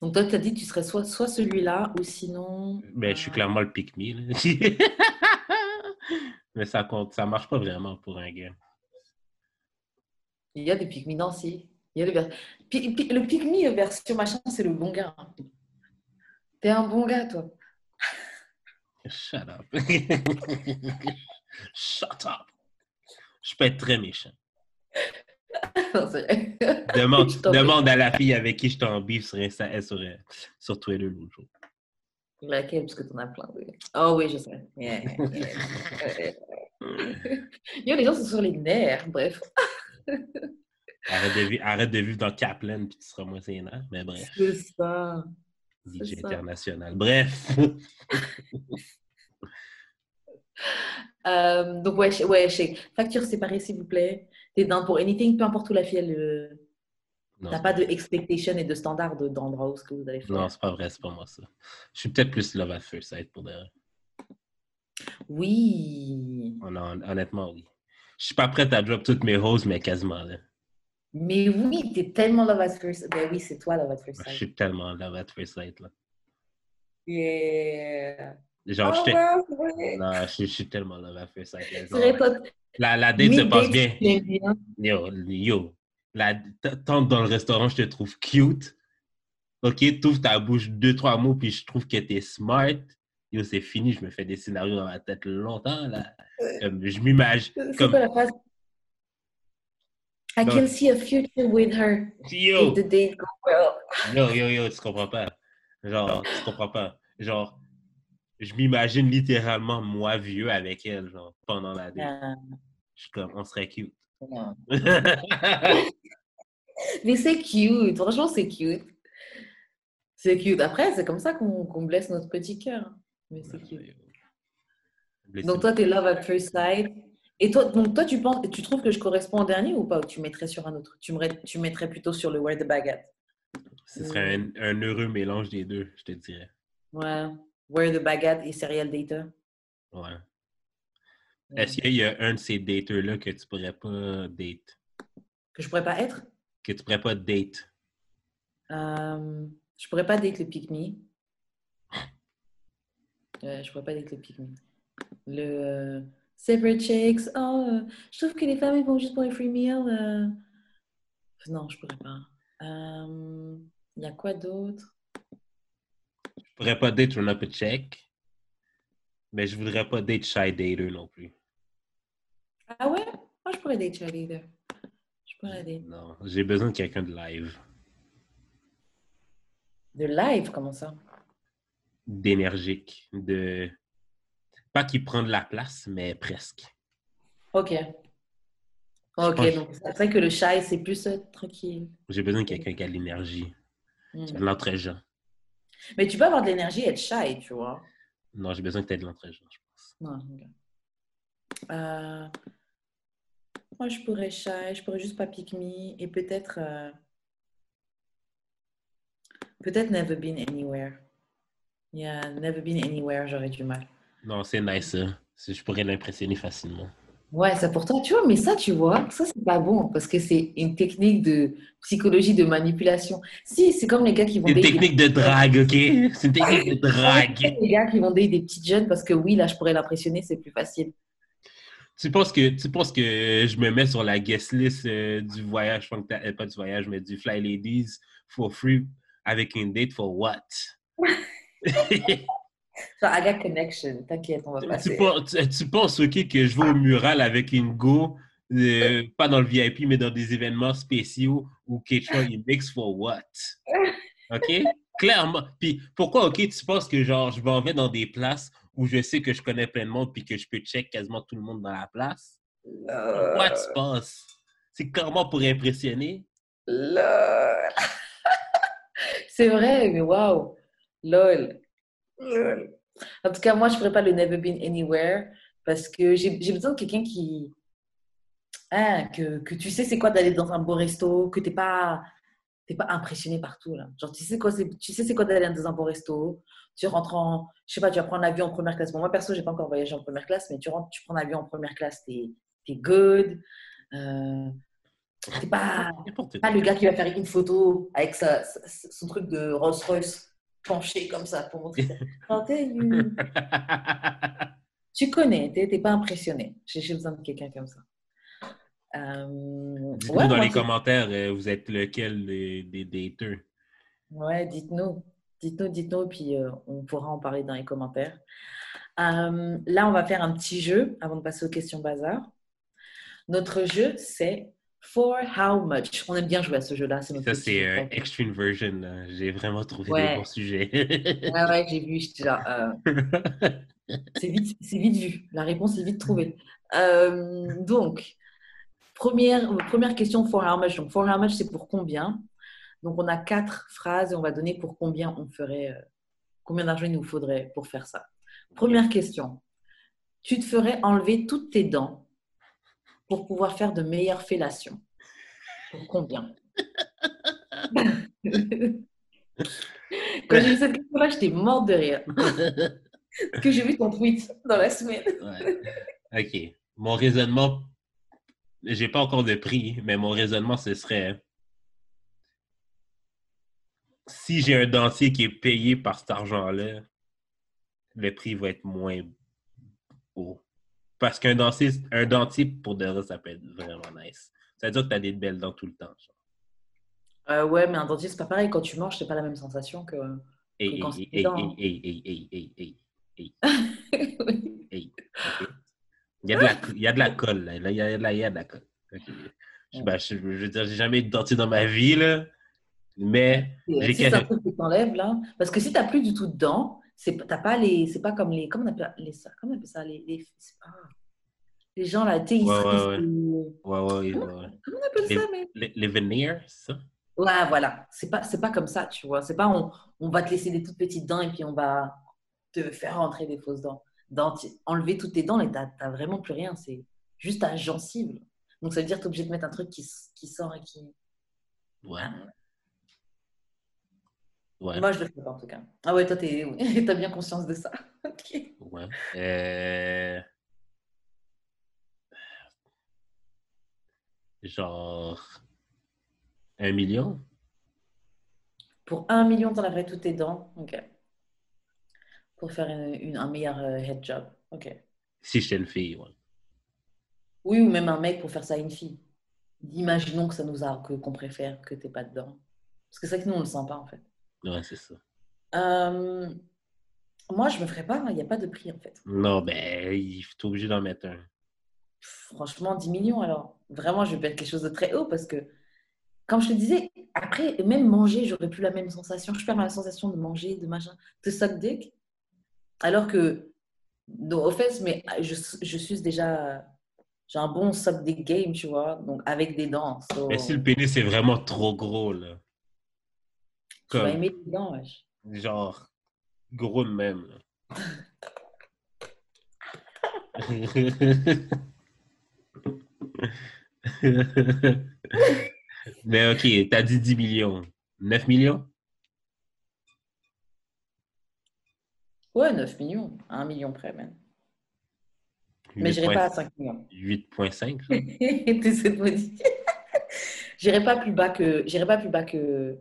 Donc, toi, tu as dit que tu serais soit, soit celui-là ou sinon. Ben, je suis euh, clairement le pick me. Mais ça compte, ça marche pas vraiment pour un gars. Il y a des pick me, non, si. Il y a le, ver- le pick me version machin, c'est le bon gars. hein. T'es un bon gars, toi. Shut up. Shut up. Je peux être très méchant. Non. Demande, demande à la fille avec qui je t'en bif sur, sur, sur Twitter l'autre jour. Laquelle Parce que t'en as plein. Oui. Oh oui, je sais. Yeah, yeah. Yo, les gens sont sur les nerfs. Bref. Arrête de, vi- arrête de vivre dans Kaplan puis tu seras moins sénère. Mais bref, C'est ça. DJ international. Bref. Euh, donc, ouais, je- ouais, je. Facture séparée, s'il vous plaît. T'es down pour anything, peu importe où la fille, elle. euh, T'as pas de expectation et de standard de- d'endroit où ce que vous allez faire. non c'est pas vrai, c'est pas moi ça. Je suis peut-être plus love at first sight pour de vrai. Oui. Hon- Honnêtement, oui. Je suis pas prête à drop toutes mes roses, mais quasiment là. Mais oui, t'es tellement love at first. Ben oui, c'est toi love at first Je sight. suis tellement love at first sight là. Yeah. Genre, Oh, vrai. Non, je, suis- je suis tellement là. Genre, toi, la, la date se passe bien. bien. Yo, yo. La, t- tant que dans le restaurant, je te trouve cute. Ok, t'ouvres ta bouche deux, trois mots, puis je trouve que t'es smart. Yo, c'est fini, je me fais des scénarios dans ma tête longtemps, là. Comme, je m'imagine. Comme, quoi la phrase? I can see a future with her yo, if the date goes well. yo, yo, yo, tu comprends pas. Genre, tu comprends pas. Genre, je m'imagine littéralement moi vieux avec elle, genre, pendant la date. Ah, Je suis comme, on serait cute. non. Mais c'est cute, franchement, c'est cute. C'est cute. Après, c'est comme ça qu'on blesse notre petit cœur. Mais c'est cute. Donc toi, t'es love at first sight. Et toi, donc toi, tu penses, tu trouves que je corresponds au dernier ou pas? Ou tu mettrais sur un autre? Tu, mettrais, tu mettrais plutôt sur le Where the Baguette Ce serait un, un heureux mélange des deux, je te dirais. Ouais. Where the Baguette et Serial Dater. Ouais. Est-ce qu'il y a un de ces dateurs-là que tu pourrais pas date? Que je pourrais pas être? Que tu pourrais pas date? Euh, Je pourrais pas date le pick me. Ouais, je pourrais pas date le pick me. Le euh, separate chicks. Oh, euh, je trouve que les femmes ils vont juste pour les free meals. euh. Non, je pourrais pas. Euh, Il y a quoi d'autre? Pourrais pas date Run Up a Check, mais je voudrais pas date Shy Dater non plus. Ah ouais? Moi, je pourrais date Charlie Leader. Je pourrais date. Non, j'ai besoin de quelqu'un de live, De live, comment ça? D'énergique, de... Pas qui prend de la place, mais presque. Ok. Ok, donc c'est vrai que le shy, c'est plus euh, tranquille. J'ai besoin de quelqu'un qui a de l'énergie, Hmm. qui a de l'entraînement. Mais tu peux avoir de l'énergie et être shy, tu vois. Non, j'ai besoin que tu aies de l'entraînement, je pense. Non. Euh, moi, je pourrais shy, je pourrais juste pas pick me et peut-être. euh, Peut-être never been anywhere. Yeah, never been anywhere, j'aurais du mal. Non, c'est nice, Je pourrais l'impressionner facilement. Ouais, ça pour toi, tu vois, mais ça, tu vois, ça, c'est pas bon parce que c'est une technique de psychologie de manipulation. Si, c'est comme les gars qui vont C'est une dater des- technique de drague, OK? C'est une technique de drague. Les gars qui vont dater des petites jeunes parce que oui, là, je pourrais l'impressionner, c'est plus facile. Tu penses que tu penses que je me mets sur la guest list euh, du voyage, euh, pas du voyage, mais du Fly Ladies for free avec une date for what? So, I got connection, t'inquiète, on va tu, passer. penses, tu- penses, OK, que je vais au mural avec une go, euh, pas dans le VIP, mais dans des événements spéciaux où Quechua il mix for what? OK? Clairement. Puis pourquoi, OK, tu penses que genre je m'en vais dans des places où je sais que je connais plein de monde puis que je peux check quasiment tout le monde dans la place? Pourquoi tu penses? C'est comment pour impressionner? Lol. c'est vrai, mais waouh. Lol. En tout cas, moi, je ne ferais pas le Never Been Anywhere parce que j'ai besoin de quelqu'un qui. Hein, que, que tu sais c'est quoi d'aller dans un beau resto, que tu n'es pas, pas impressionné partout. Là. Genre, tu sais quoi c'est tu sais quoi d'aller dans un beau resto, tu rentres en. Je sais pas, tu vas prendre l'avion en première classe. Bon, moi, perso, j'ai pas encore voyagé en première classe, mais tu rentres, tu prends l'avion en première classe, tu es, good. Euh, t'es pas pas le gars qui va faire une photo avec sa, sa- son truc de Rolls Royce penché comme ça pour montrer. une- tu connais, t'es t'es pas impressionné. J'ai besoin de quelqu'un comme ça. Euh, ouais, dans les commentaires, euh, vous êtes lequel des, des dateurs? Ouais, dites-nous. Dites-nous, dites-nous, puis euh, on pourra en parler dans les commentaires. Euh, là, on va faire un petit jeu avant de passer aux questions bazar. Notre jeu, c'est For How Much? On aime bien jouer à ce jeu-là. Ça, c'est un extreme version. là. J'ai vraiment trouvé Ouais. des bons sujets. Ouais, ouais, j'ai vu, j'étais là. euh, C'est vite, c'est vite vu. La réponse est vite trouvée. Euh, donc, première, première question for how much? Donc, for how much, c'est pour combien? Donc, on a quatre phrases et on va donner pour combien on ferait, euh, combien d'argent il nous faudrait pour faire ça. Première question. Tu te ferais enlever toutes tes dents pour pouvoir faire de meilleures fellations. Pour combien? Quand j'ai vu cette question-là, j'étais morte de rire. Parce que j'ai vu ton tweet dans la semaine. Ouais. OK. Mon raisonnement, j'ai pas encore de prix, mais mon raisonnement, ce serait si j'ai un dentier qui est payé par cet argent-là, le prix va être moins haut. Parce qu'un dentier, un dentier, pour de vrai, ça peut être vraiment nice. Ça veut dire que tu as des belles dents tout le temps. Euh, ouais, mais un dentier, c'est pas pareil. Quand tu manges, c'est pas la même sensation que. Hey, Que quand hey, c'est hey, hey, hey, hey. Il y, a de la, il y a de la colle, là. Il y a, là, il y a de la colle. Je, ben, je, je veux dire, j'ai jamais eu de dentier dans ma vie, là. Mais si c'est un truc que t'enlèves là, parce que si t'as plus du tout de dents, c'est pas les, c'est pas comme les, comment on appelle les ça, comment on appelle ça les, les, les gens là, tu sais, Ouais, ouais, ouais, comment on appelle Les- ça mais? Les, les veneers, ça? Ouais, voilà, c'est pas, c'est pas comme ça, tu vois, c'est pas on, on va te laisser des toutes petites dents et puis on va, te faire rentrer des fausses dents. Denti- enlever toutes tes dents et t'as vraiment plus rien. C'est juste ta gencive. Donc ça veut dire que t'es obligé de mettre un truc qui, qui sort et qui. Ouais. Ouais. Moi, je le fais pas en tout cas. Ah ouais, toi, t'es- oui, t'as bien conscience de ça. Ouais. Euh, Genre. Un million? Pour un million, t'enlèverais toutes tes dents. Ok. Pour faire une- une- un meilleur euh, head job. Ok. Si j'étais une fille, ouais. Oui, ou même un mec pour faire ça à une fille. Imaginons que ça nous a, qu'on préfère que t'aies pas de dents. Parce que c'est vrai que nous, on le sent pas en fait. Ouais, c'est ça. Euh, moi, je me ferais pas, il n'y a pas de prix en fait. Non, ben, il faut obligé d'en mettre un. Franchement, 10 millions alors. Vraiment, je vais mettre quelque chose de très haut parce que, comme je te disais, après, même manger, j'aurais plus la même sensation. Je perds la sensation de manger, de machin, de suck dick. Alors que, no offense, mais je, je suis déjà. J'ai un bon suck dick game, tu vois, donc avec des dents. so- Mais si le pénis est vraiment trop gros, là. Tu vas Comme, aimer dents, wesh. genre, gros de même. Mais ok, t'as dit 10 millions. 9 millions? Ouais, 9 millions, à 1 million près même. Mais j'irai pas à 5 millions. 8.5, genre. T'es cette maudite. J'irai pas plus bas que. J'irai pas plus bas que.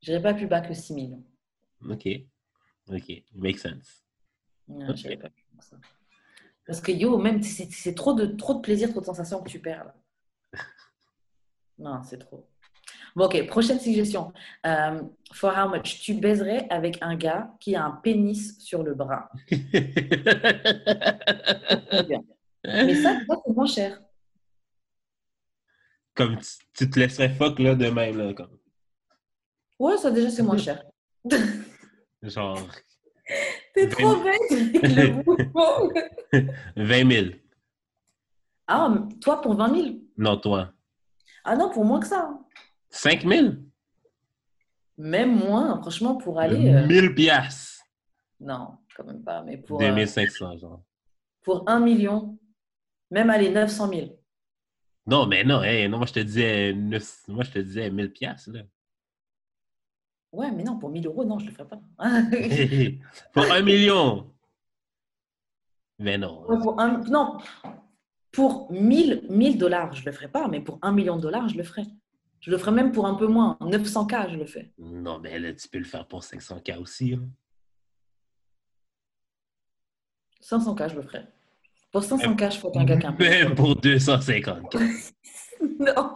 J'irai pas plus bas que 6 millions. Ok. Ok. Make sense. Ouais, Ok. j'irai pas plus bas que ça. Parce que yo, même c'est trop de, trop de plaisir, trop de sensations que tu perds là. Non, c'est trop. Bon, ok, prochaine suggestion. Euh, for how much? Tu baiserais avec un gars qui a un pénis sur le bras Mais ça, ça, c'est moins cher. Comme tu, tu te laisserais fuck là de même, là. Comme, Ouais, ça déjà, c'est moins cher. genre T'es trop bête, le mouvement. 20 000. Ah, toi pour 20 000 Non, toi. Ah non, pour moins que ça. 5 000? Même moins, franchement, pour aller. euh, 1000 piastres. Non, quand même pas. Mais pour, euh, 2500, genre. pour 1 million, même aller 900 000. Non, mais non, hey, non, moi je te disais, neuf- moi je te disais 1000 piastres, là. Ouais, mais non, pour 1000 euros, non, je le ferai pas. Pour un million. Mais non. Ouais, pour un- non, pour 1000, 1000 dollars, je le ferai pas, mais pour 1 million de dollars, je le ferai. Je le ferai même pour un peu moins. 900K, je le fais. Non, mais là, tu peux le faire pour 500K aussi. hein. 500K, je le ferai. Pour 500K, je ferai qu'un gars. Même pour 250. Non.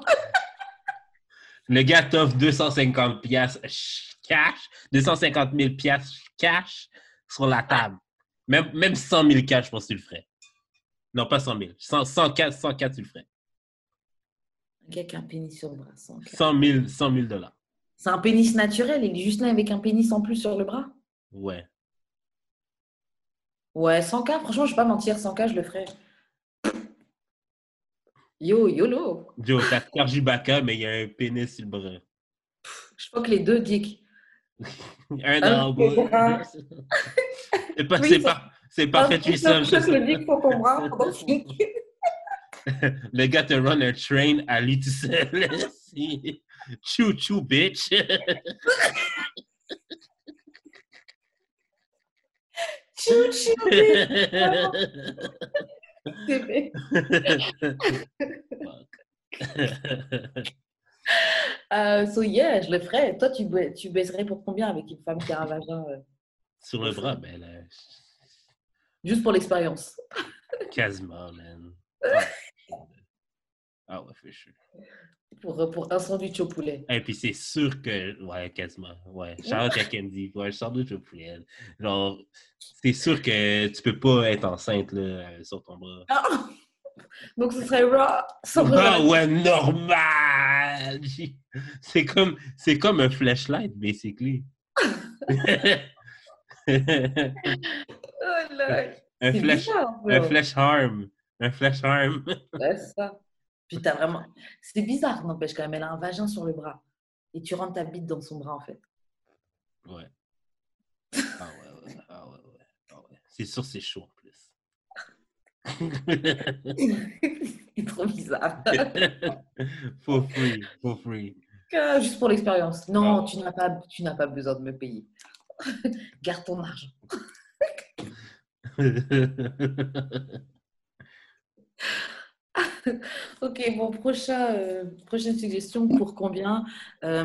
Le gars t'offre 250 piastres ch- cash, 250 000 piastres cash sur la table. Même, même 100 000 cash, je pense que tu le ferais. Non, pas 100 000. 100, 100, 100, 100 tu le ferais. Un gars qui a un pénis sur le bras. 100K. 100 000, 100 000 dollars. C'est un pénis naturel, il est juste né avec un pénis en plus sur le bras. Ouais. Ouais, 100K, franchement, je vais pas mentir, 100K, je le ferai. Yo, YOLO. Joe, t'as Sergi Baka, mais il y a un pénis sur le bras. Je crois que les deux dicks. Un en bas. bras. C'est pas, Oui, c'est ça- pas, c'est pas fait threesome, Je le dick sur ton bras Le gars te run un train à lui tout seul. Chou chou, bitch. Chou, chou, bébé. Euh, so yeah, je le ferais. Toi, tu, ba- tu baiserais pour combien avec une femme qui a un vagin euh, Sur le bras, ben là, Juste pour l'expérience. quasiment, man. Ah, ouais, fait chaud. Pour, pour un sandwich au poulet. Et puis c'est sûr que, ouais, quasiment, ouais. Charlotte à Candy, ouais, sandwich au poulet. Genre, c'est sûr que tu peux pas être enceinte, là, sur ton bras. Ah! Donc, ce serait raw. sans Ah ouais, normal! C'est comme, c'est comme un flashlight, basically. Oh là. un, flash, bizarre, un flash arm. Un flash c'est ça. Puis t'as vraiment. C'est bizarre, n'empêche quand même. Elle a un vagin sur le bras. Et tu rentres ta bite dans son bras, en fait. Ouais. Ah ouais, ouais, ah ouais, ouais. Ah ouais. C'est sûr, c'est chaud en plus. c'est trop bizarre. for free, for free. Juste pour l'expérience. Non, Ah. tu n'as pas, tu n'as pas besoin de me payer. Garde ton argent. Ok, bon, prochain, euh, prochaine suggestion. Pour combien euh,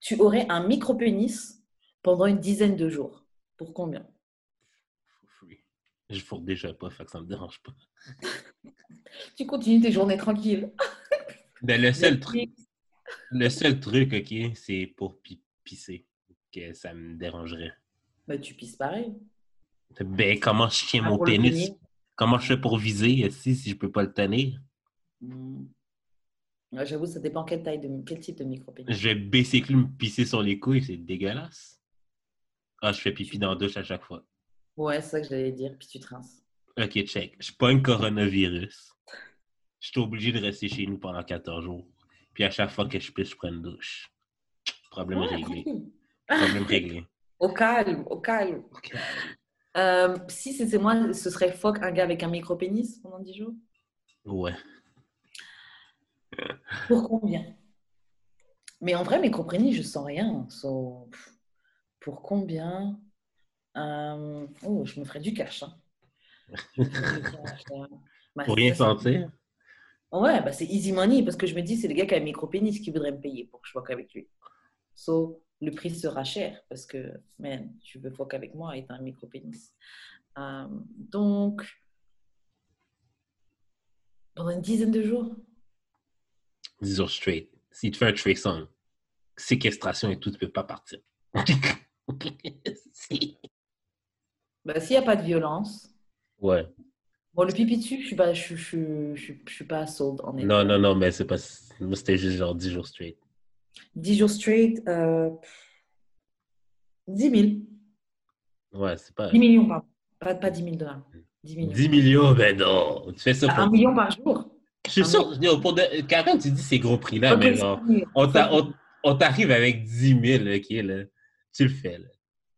tu aurais un micro-pénis pendant une dizaine de jours? Pour combien? Je fourre déjà pas, ça me dérange pas. Tu continues tes journées tranquilles. Ben, le seul truc, le seul truc, ok, c'est pour pi- pisser. Que ça me dérangerait. Bah, tu pisses pareil. Ben, comment je tiens Ah, mon pénis? Comment je fais pour viser si, si je peux pas le tenir? Ouais, J'avoue, ça dépend quelle taille de quel type de micro-pénis. Je vais basically me pisser sur les couilles, c'est dégueulasse. Ah, je fais pipi dans la douche à chaque fois. Ouais, c'est ça que j'allais dire. Puis tu te rinces. Ok, check. Je suis pas un coronavirus. Je suis obligé de rester chez nous pendant 14 jours. Puis à chaque fois que je pisse, je prends une douche. Problème Ouais, réglé. Problème réglé. Au calme, au calme. Euh, si c'était moi, ce serait fuck un gars avec un micro-pénis pendant 10 jours? Ouais. Pour combien? Mais en vrai, micro-pénis, je sens rien. So, pour combien? Euh, Oh, je me ferais du cash. hein. Je me ferais du cash, hein. Bah, Pour rien sentir. Ouais, bah, c'est easy money parce que je me dis, c'est le gars qui a un micro-pénis qui voudrait me payer pour que je fuck avec lui. So, le prix sera cher parce que, man, tu veux fuck avec moi et t'as un micro-pénis. Euh, donc, pendant une dizaine de jours, 10 jours straight. Si tu fais un threesome, séquestration et tout, tu peux pas partir. Si. bah, s'il n'y a pas de violence, Ouais. bon, le pipi dessus, je suis pas, je, je, je, je suis pas sold en effet. Non, non, non, mais c'est pas. Moi, c'était juste genre 10 jours straight. 10 jours straight, euh, 10 000. Ouais, c'est pas. 10 millions, pardon. Pas, pas 10 000 dollars. 10 millions. 10 millions, ben non. Tu fais ça Ah, pour. un million par jour. Je suis sûr. yo, Pour de... Karen, tu dis ces gros prix-là, mais mieux. on t'a- on- on t'arrive avec 10 000, ok, là. Tu le fais, là.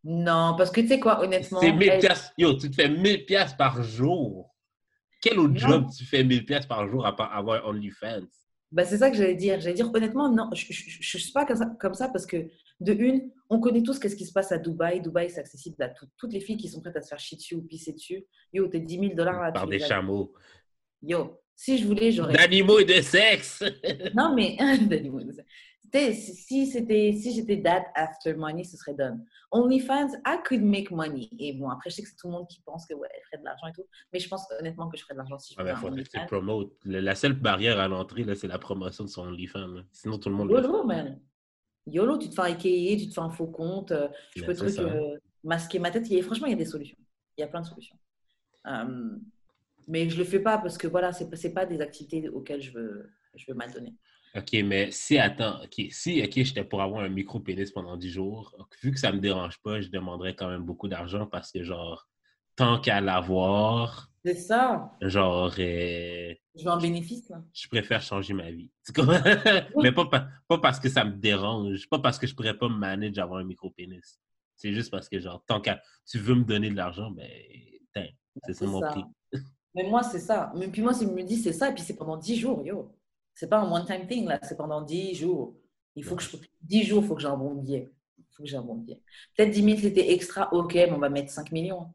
Non, parce que tu sais quoi, honnêtement, C'est 1000 elle-. Yo, tu te fais 1000 piastres par jour. Quel autre Non. job tu fais 1000 piastres par jour à part avoir OnlyFans? bah, c'est ça que j'allais dire. J'allais dire honnêtement, non, je ne suis pas comme ça, comme ça parce que de une, on connaît tous qu'est-ce qui se passe à Dubaï. Dubaï, c'est accessible à tout- toutes les filles qui sont prêtes à se faire chier dessus ou pisser dessus. Yo, t'es 10 000 dollars là. Par des chameaux. Yo, si je voulais, j'aurais. D'animaux et de sexe! Non, mais T'sais, si si c'était si j'étais that after money, ce serait done. OnlyFans, I could make money. Et bon, après, je sais que c'est tout le monde qui pense que ouais, je ferais de l'argent et tout. Mais je pense honnêtement que je ferais de l'argent si je OnlyFans. promotes. Le- La seule barrière à l'entrée, là, c'est la promotion de son OnlyFans. Sinon, tout le monde le. YOLO, man. YOLO, tu te fais AKA, tu te fais un faux compte, euh, je Ben, peux truc, euh, masquer ma tête. Franchement, il y a des solutions. Il y a plein de solutions. Euh, mais je le fais pas parce que voilà, c'est pas- pas des activités auxquelles je veux, je veux mal donner. OK, mais si, attends, OK, si, OK, j'étais pour avoir un micro-pénis pendant 10 jours, vu que ça me dérange pas, je demanderais quand même beaucoup d'argent parce que, genre, tant qu'à l'avoir, C'est ça. genre, euh, Je veux un bénéfice, là. je préfère changer ma vie. Mais pas, pa- pas parce que ça me dérange, pas parce que je pourrais pas me manager d'avoir un micro-pénis. C'est juste parce que, genre, tant qu'à tu veux me donner de l'argent, ben, c'est ça C'est mon ça. prix. Mais moi, c'est ça. Mais puis moi, si je me dis c'est ça, et puis c'est pendant 10 jours, yo. C'est pas un one-time thing, là. C'est pendant 10 jours. Il faut que je... 10 jours, il faut que j'ai un bon billet. Il faut que j'ai un bon billet. Peut-être 10 000, c'était extra. OK, mais on va mettre 5 millions.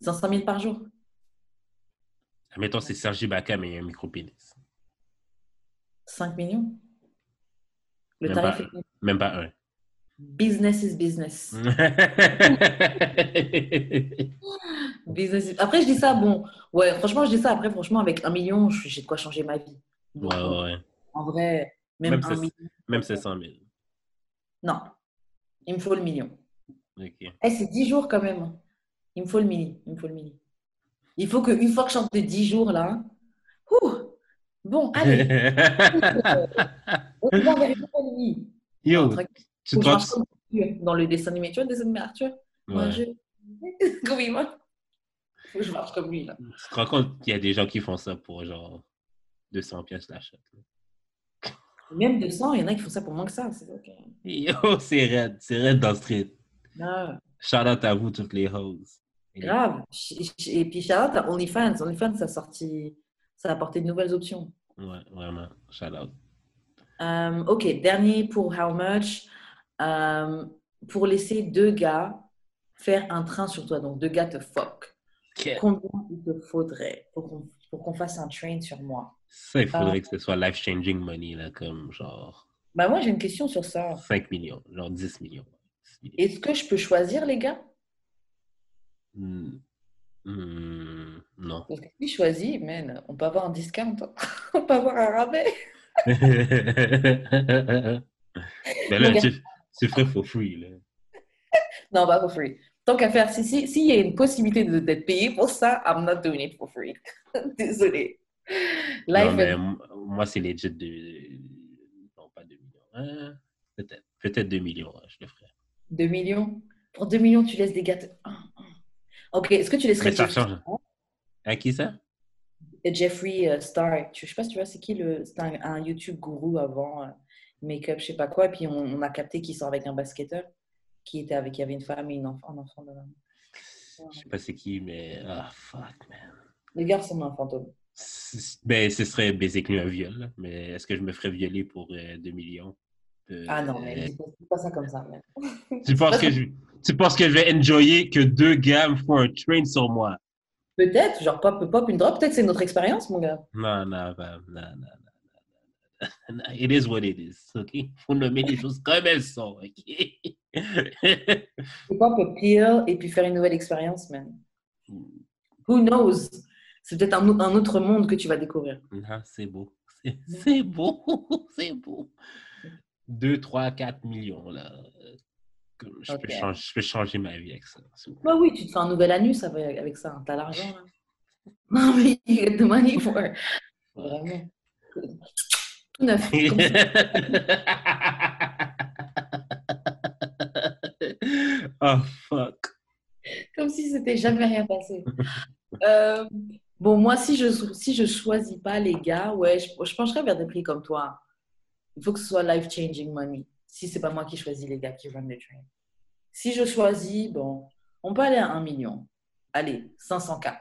500 000 par jour. Mettons, c'est Sergi Baka, mais il y a un micro-pénis. 5 millions. Le Même tarif pas, est... même pas un. Business is business. Business Après, je dis ça, bon. Ouais, franchement, je dis ça. Après, franchement, avec un million, j'ai de quoi changer ma vie. Donc, ouais, ouais, ouais. En vrai, même, Même un c'est- million. Même 700 000. Non. Il me faut le million. OK. Eh, c'est 10 jours quand même. Il me faut le mini. Il me faut le mini. Il faut qu'une fois que je chante de 10 jours là, ouh, bon, allez, on va vers une bonne vie. Yo, tu dans le dessin animé. Tu vois le dessin animé Arthur Moi, Ouais. je... Comment il va Faut que je marche comme lui là. Tu te rends compte qu'il y a des gens qui font ça pour genre 200 pièces l'achat. Même 200, il y en a qui font ça pour moins que ça. C'est ok. Yo, c'est raide. C'est raide dans le street. Ah, Shout out à vous, toutes les hoes. Grave. Et puis, shout out à OnlyFans. OnlyFans, ça a sorti, ça a apporté de nouvelles options. Ouais, vraiment. Shout out. Euh, ok, dernier pour How Much. Euh, pour laisser deux gars faire un train sur toi, donc deux gars te fuck. Combien il te faudrait pour qu'on fasse un train sur moi? Ça, il faudrait euh, que ce soit life-changing money, là, comme genre. Bah, moi, j'ai une question sur ça. 5 millions, genre 10 millions. Est-ce que je peux choisir les gars? Hmm. Hmm, Non. Parce que si je choisis, man, on peut avoir un discount. Hein. on peut avoir un rabais. Mais là, tu, tu ferais for free. Là. non, pas for free. Tant qu'à faire, s'il si, si y a une possibilité d'être payé pour ça, I'm not doing it for free. Désolée. non, mais moi, c'est legit de. Non, pas 2 millions. Hein? Peut-être. Peut-être 2 millions, je le ferais. 2 millions? Pour 2 millions, tu laisses des gars. Ok, est-ce que tu laisserais. Mais ça change. À qui ça? Jeffrey euh, Star. Je sais pas si tu vois, c'est qui le. C'était un, YouTube gourou avant, euh, make-up, je sais pas quoi. Et puis on, a capté qu'il sort avec un basketteur qui était avec. Il y avait une femme et une enfant, un enfant de Je sais pas c'est qui, mais. Ah, fuck, man. Les gars ressemblent à un fantôme. Ben, ce serait basically un viol. Mais est-ce que je me ferais violer pour 2 euh, millions? ah non, mais dis pas ça comme ça. tu, penses que je, tu penses que je vais enjoyer que deux gars me font un train sur moi? Peut-être, genre pop, pop une drop, peut-être c'est notre expérience, mon gars. Non, non, non, non, non. It is what it is, ok? Faut nommer les choses comme elles sont, ok? Pop peut pire et puis faire une nouvelle expérience, man. Who knows? C'est peut-être un, un, autre monde que tu vas découvrir. Ah, c'est beau. C'est beau. C'est beau. 2, 3, 4 millions, là. Je, peux changer, je, peux changer, ma vie avec ça. Bah oui, tu te fais un nouvel anus avec ça. Hein. T'as l'argent, là. Non, mais you get the money for Vraiment. Tout neuf. oh, fuck. Comme si c'était jamais rien passé. Euh, bon, moi, si je si je choisis pas les gars, ouais, je, je pencherais vers des prix comme toi. Il faut que ce soit life-changing money si c'est pas moi qui choisis les gars qui run le train. Si je choisis, bon, on peut aller à 1 million. Allez, 500K.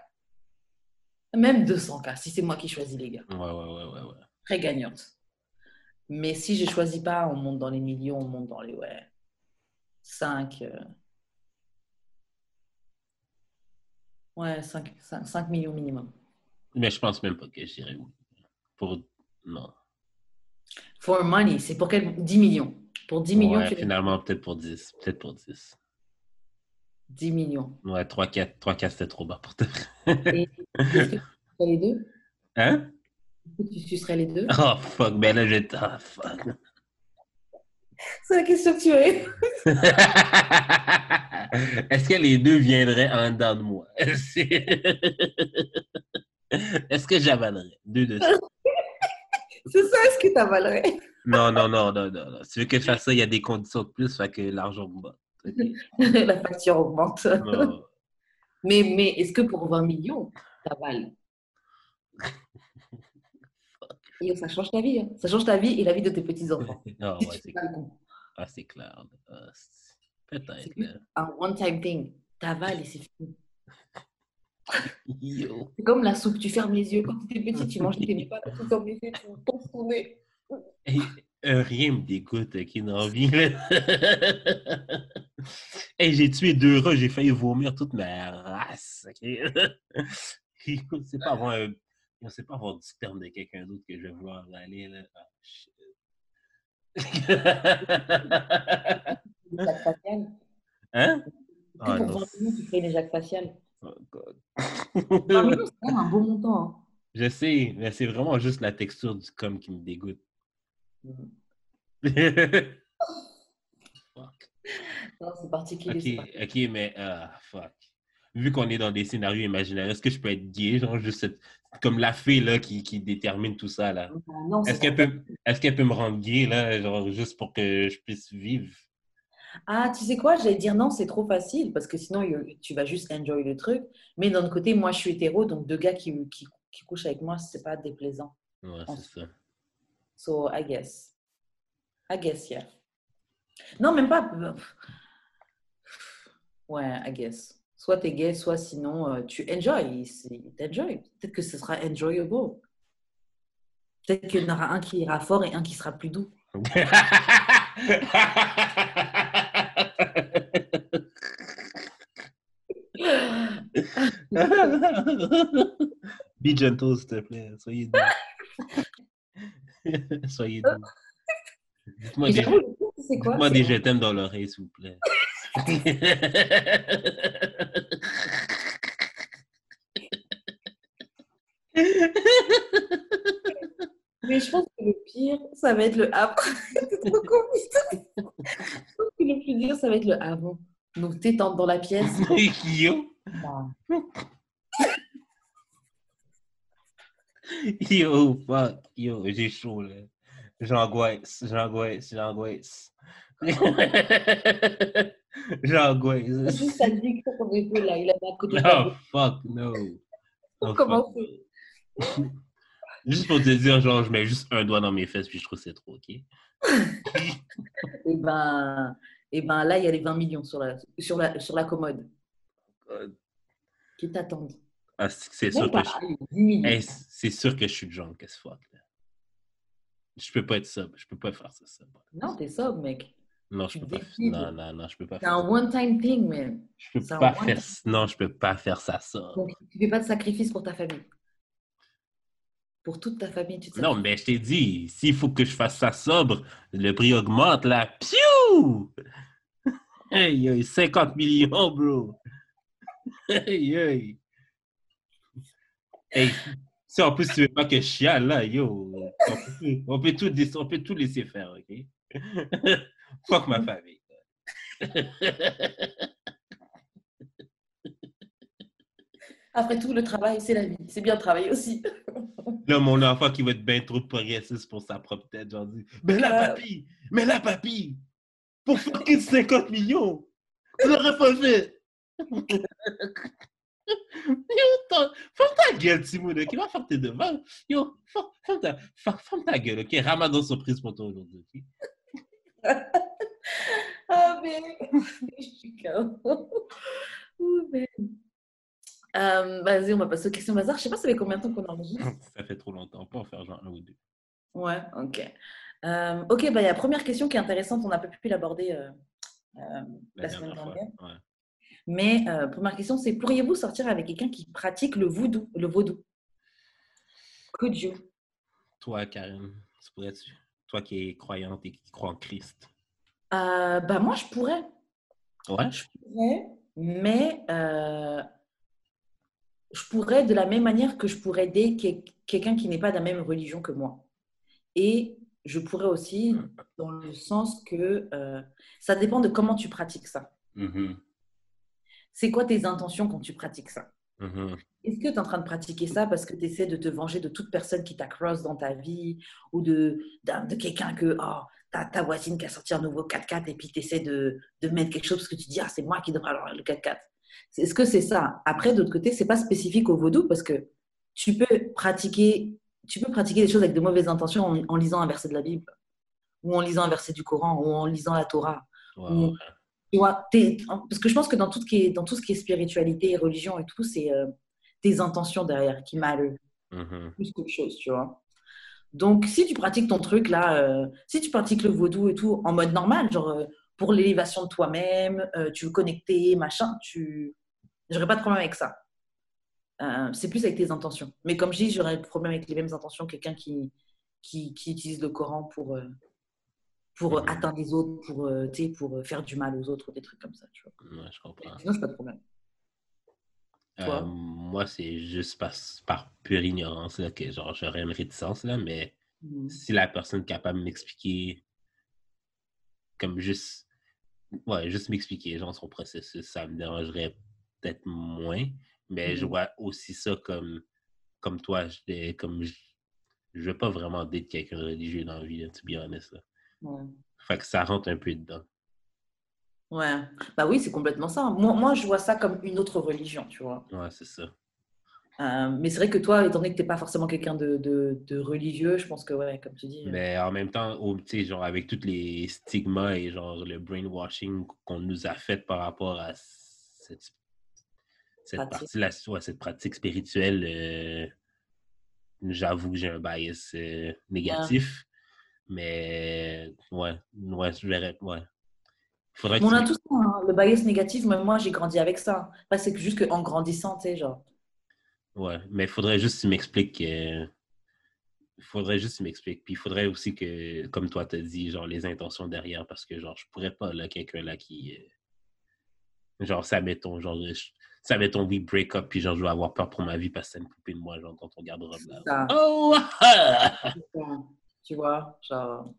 Même 200K, si c'est moi qui choisis les gars. Ouais, ouais, ouais, ouais. Très gagnante. Mais si je choisis pas, on monte dans les millions, on monte dans les, ouais, 5... Euh, ouais, 5, 5, millions minimum. Mais je pense même pas que j'irai pour... Non. For money, c'est pour quel 10 millions. Pour 10 millions, ouais, finalement, peut-être pour 10. Peut-être pour 10. 10 millions. Ouais, 3-4, 3-4 c'était trop bas pour te Et est-ce que tu sucerais les deux? Hein? Tu sucerais les deux? Oh, fuck. Ben là, je... Ah, fuck. C'est la question que tu as. Est-ce que les deux viendraient en dedans de moi? Est-ce que j'avalerais? Deux de ça. C'est ça, est-ce que tu avalerais? Non, non, non, non, non, Si tu veux que je fasse ça, il y a des conditions de plus, fait que l'argent augmente. La facture augmente. mais mais est-ce que pour 20 millions, tu avales? ça change ta vie. Hein. Ça change ta vie et la vie de tes petits-enfants. Non, ouais, c'est clair. Ah, c'est clair. Ah, Peut-être. Un one-time thing. T'avales et c'est fini. C'est comme la soupe, tu fermes les yeux. Quand tu étais petit, tu manges tes pas, tu fermes les yeux, tu penses ton nez. rien me dégoûte, qui n'a envie. hey, j'ai tué deux rats, j'ai failli vomir toute ma race. c'est pas avoir un... C'est pas avoir du sperme de quelqu'un d'autre que je vais vouloir aller. Là. Oh, shit. hein? Ah, pour 20 tu fais une Jacques facial. Oh, God. c'est un beau montant. Hein. Je sais, mais c'est vraiment juste la texture du com qui me dégoûte. Mm. fuck. Non, c'est particulier. Ok, ok, mais ah, fuck. Vu qu'on est dans des scénarios imaginaires, est-ce que je peux être gay, genre juste comme la fée là qui, qui détermine tout ça là? Est-ce qu'elle peut, est qu'elle peut me rendre gay là, genre juste pour que je puisse vivre? Ah, tu sais quoi, j'allais dire non, c'est trop facile parce que sinon tu vas juste enjoy le truc. Mais d'un autre côté, moi je suis hétéro, donc deux gars qui, qui, qui couchent avec moi, c'est pas déplaisant. Ouais, c'est ça. So, I guess. I guess, yeah. Non, même pas. Ouais, I guess. Soit t'es gay, soit sinon euh, tu enjoy. T'enjoy. Peut-être que ce sera enjoyable. Peut-être qu'il y en aura un qui ira fort et un qui sera plus doux. Be gentle, s'il te plaît. Soyez doux. Soyez doux. Dites-moi des, des je t'aime dans l'oreille, s'il vous plaît. Mais je pense que le pire, ça va être le après. C'est trop. Je pense que le plus dur, ça va être le avant. Donc, t'es dans la pièce. Yo, yo, fuck, yo, j'ai chaud là. J'angoisse, j'angoisse, j'angoisse. J'angoisse. Juste ça dit que épaule, là, il a à côté fuck, no. Comment no. Juste pour te dire, genre, je mets juste un doigt dans mes fesses, puis je trouve que c'est trop, ok? Et ben, et ben là, il y a les 20 millions sur la, sur la, sur la commode qui t'attendent. ah, c'est c'est sûr pas, que je... 10 millions. Hey, c'est sûr que je suis drunk as fuck. Là. Je peux pas être sobre. Je peux pas faire ça. sobre. Non, t'es sobre, mec. Non, je peux pas. Non, non, non, je peux pas C'est un ça. one-time thing, man. Je peux pas faire. Non, je peux pas faire ça sobre. Donc, tu fais pas de sacrifice pour ta famille. Pour toute ta famille, tu te Non, mais je t'ai dit, s'il faut que je fasse ça sobre, le prix augmente là. Piou! Hey, hey, 50 millions, bro. Hey, hey. Hey, si en plus tu veux pas que je chiale, là, yo, on peut, on peut tout, on peut tout laisser faire, ok? Fuck ma famille. Après tout, le travail, c'est la vie. C'est bien de travailler aussi. Là, mon enfant qui va être bien trop progressiste pour sa propre tête, genre dit Mais là, papy, mais là, papy, pour fucking 50 millions, tu l'aurais pas fait. Yo, ferme ta gueule, Timoun, ok? Va faire tes devoirs. Yo, ferme, ta, ferme, ferme ta gueule, ok? Ramadan surprise pour toi aujourd'hui, ok? Ah, mais je suis KO. Ouh, mais- Euh, Vas-y, on va passer aux questions bazar. Je sais pas, ça fait combien de temps qu'on enregistre? Ça fait trop longtemps, on peut en faire genre un ou deux. Ouais, ok. Euh, ok, bah, il y a la première question qui est intéressante. On n'a pas pu l'aborder euh, euh, la, semaine dernière. Ouais. Mais euh, première question, c'est pourriez-vous sortir avec quelqu'un qui pratique le voodoo, le vaudou? Could you? Toi, Karen, tu pourrais-tu? Toi qui es croyante et qui crois en Christ? Euh, Bah moi, je pourrais. Ouais? Je pourrais, mais euh, je pourrais de la même manière que je pourrais aider quel- quelqu'un qui n'est pas de la même religion que moi. Et je pourrais aussi dans le sens que euh, ça dépend de comment tu pratiques ça. Mhm, C'est quoi tes intentions quand tu pratiques ça? Mhm. Est-ce que tu es en train de pratiquer ça parce que tu essaies de te venger de toute personne qui t'a cross dans ta vie ou de, de quelqu'un que oh, ta, ta voisine qui a sorti un nouveau 4x4 et puis tu essaies de, de mettre quelque chose parce que tu dis ah, c'est moi qui devrais avoir le 4x4 C'est- Est-ce que c'est ça? Après, d'autre côté, c'est pas spécifique au vaudou parce que tu peux pratiquer, tu peux pratiquer des choses avec de mauvaises intentions en, en lisant un verset de la Bible ou en lisant un verset du Coran ou en lisant la Torah. Tu vois, parce que je pense que dans tout ce qui est, dans tout ce qui est spiritualité et religion et tout, c'est euh, tes intentions derrière qui matter Mhm. plus qu'autre chose, tu vois. Donc, si tu pratiques ton truc là, euh, si tu pratiques le vaudou et tout en mode normal, genre euh, pour l'élévation de toi-même, euh, tu veux connecter, machin, tu, j'aurais pas de problème avec ça. C'est plus avec tes intentions. Mais comme je dis, j'aurais de problème avec les mêmes intentions que quelqu'un qui, qui, qui utilise le Coran pour, pour euh, Mhm. atteindre les autres, pour, euh, pour euh, faire du mal aux autres des trucs comme ça, tu vois. Ouais, je comprends. Sinon, j'ai pas de problème. Euh, moi, c'est juste par, par pure ignorance là, que genre j'aurais une réticence, là, mais Mhm. si la personne est capable de m'expliquer comme juste ouais, juste m'expliquer genre son processus, ça me dérangerait peut-être moins. Mais je Mhm. vois aussi ça comme comme toi, je, comme je, je veux pas vraiment date quelqu'un religieux dans la vie, là, to be honest. Là. Ouais. Fait que ça rentre un peu dedans. Ouais, bah oui, c'est complètement ça. Moi, moi, je vois ça comme une autre religion, tu vois. Ouais, c'est ça. Euh, mais c'est vrai que toi, étant donné que tu n'es pas forcément quelqu'un de, de, de religieux, je pense que, ouais, comme tu dis. euh, Mais en même temps, au- tu sais, genre avec tous les stigmas et genre le brainwashing qu'on nous a fait par rapport à cette, cette Pratique. partie-là, ouais, cette pratique spirituelle, euh, j'avoue que j'ai un bias euh, négatif. Mais ouais, ouais, je verrais. Ouais. Faudrait que On a tous ça, hein, le bias négatif, même moi j'ai grandi avec ça. Après, c'est que juste qu'en grandissant, tu sais, genre. Ouais, mais il faudrait juste que tu m'expliques. euh, Il faudrait juste que tu m'expliques. Puis il faudrait aussi que, comme toi t'as dit, genre les intentions derrière, parce que genre, je pourrais pas, là, quelqu'un là qui. euh, genre, ça mettons, genre, je- ça mettons, we break up, puis genre, je vais avoir peur pour ma vie parce que c'est une poupée de moi, genre, dans ton garde-robe là. Ça. Oh! Tu vois, genre.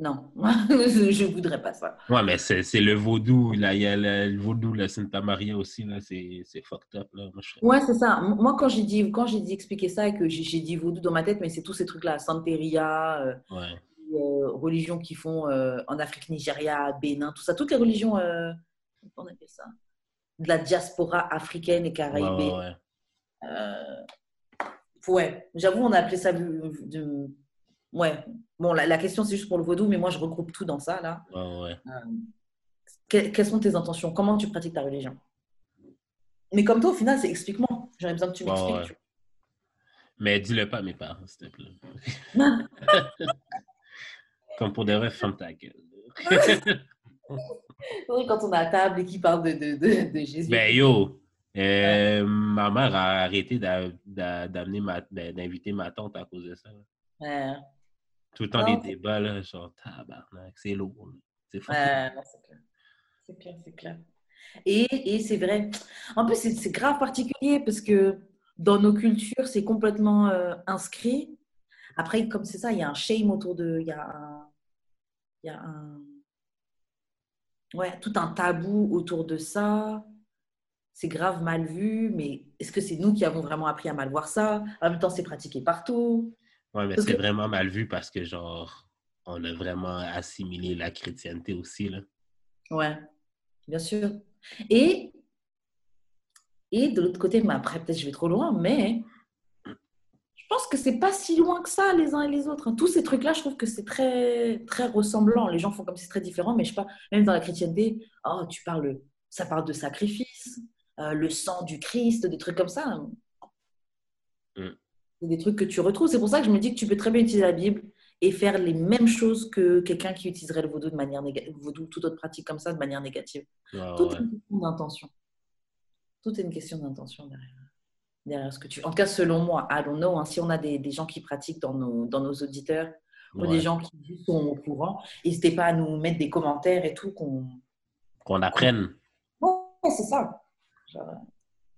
Non, je voudrais pas ça. Ouais, mais c'est c'est le vaudou, là, il y a le, le vaudou, la Santa Maria aussi, là, c'est c'est fucked up, là. Moi, je serais- Ouais, c'est ça. Moi, quand j'ai dit, quand j'ai dit expliquer ça et que j'ai dit vaudou dans ma tête, mais c'est tous ces trucs-là, Santeria, euh, Ouais. euh, religions qui font euh, en Afrique, Nigeria, Bénin, tout ça, toutes les religions, euh, on appelle ça? De la diaspora africaine et caraïbée. ouais, ouais. Ouais, j'avoue, on a appelé ça de. de- Ouais, bon, la, la question c'est juste pour le vaudou, mais moi je regroupe tout dans ça là. Ouais. Que- quelles sont tes intentions? Comment tu pratiques ta religion? Mais comme toi, au final, c'est explique-moi. J'aurais besoin que tu m'expliques. ouais. Mais dis-le pas à mes parents, s'il te plaît. Comme pour des vrais, ferme ta gueule. Oui, Quand on est à table et qu'il parle de, de, de, de Jésus. ben yo, euh, ma mère a arrêté d'a- d'amener ma, d'inviter ma tante à cause de ça. Ouais, Tout le temps Non, des débats, là, genre tabarnak, c'est lourd. C'est non, c'est clair. C'est clair, c'est clair. Et, et c'est vrai. En plus, c'est c'est grave particulier parce que dans nos cultures, c'est complètement euh, inscrit. Après, comme c'est ça, il y a un shame autour de. Il y a un. Il y a un. Ouais, tout un tabou autour de ça. C'est grave mal vu, mais est-ce que c'est nous qui avons vraiment appris à mal voir ça? En même temps, c'est pratiqué partout. Ouais, mais c'est que- vraiment mal vu parce que, genre, on a vraiment assimilé la chrétienté aussi, là. Ouais, bien sûr. Et, et de l'autre côté, mais après, peut-être je vais trop loin, mais je pense que c'est pas si loin que ça, les uns et les autres. hein. Tous ces trucs-là, je trouve que c'est très, très ressemblant. Les gens font comme si c'est très différent, mais je sais pas, même dans la chrétienté, oh, tu parles, ça parle de sacrifice, euh, le sang du Christ, des trucs comme ça. C'est des trucs que tu retrouves. C'est pour ça que je me dis que tu peux très bien utiliser la Bible et faire les mêmes choses que quelqu'un qui utiliserait le vaudou de manière négative, vaudou, toute autre pratique comme ça de manière négative. Ouais, Tout ouais. est une question d'intention. Tout est une question d'intention derrière, derrière ce que tu. En tout cas, selon moi, I don't know. hein, si on a des, des gens qui pratiquent dans nos, dans nos auditeurs ou Ouais. des gens qui sont au courant, n'hésitez pas à nous mettre des commentaires et tout. Qu'on... Qu'on apprenne. Ouais, c'est ça. Genre,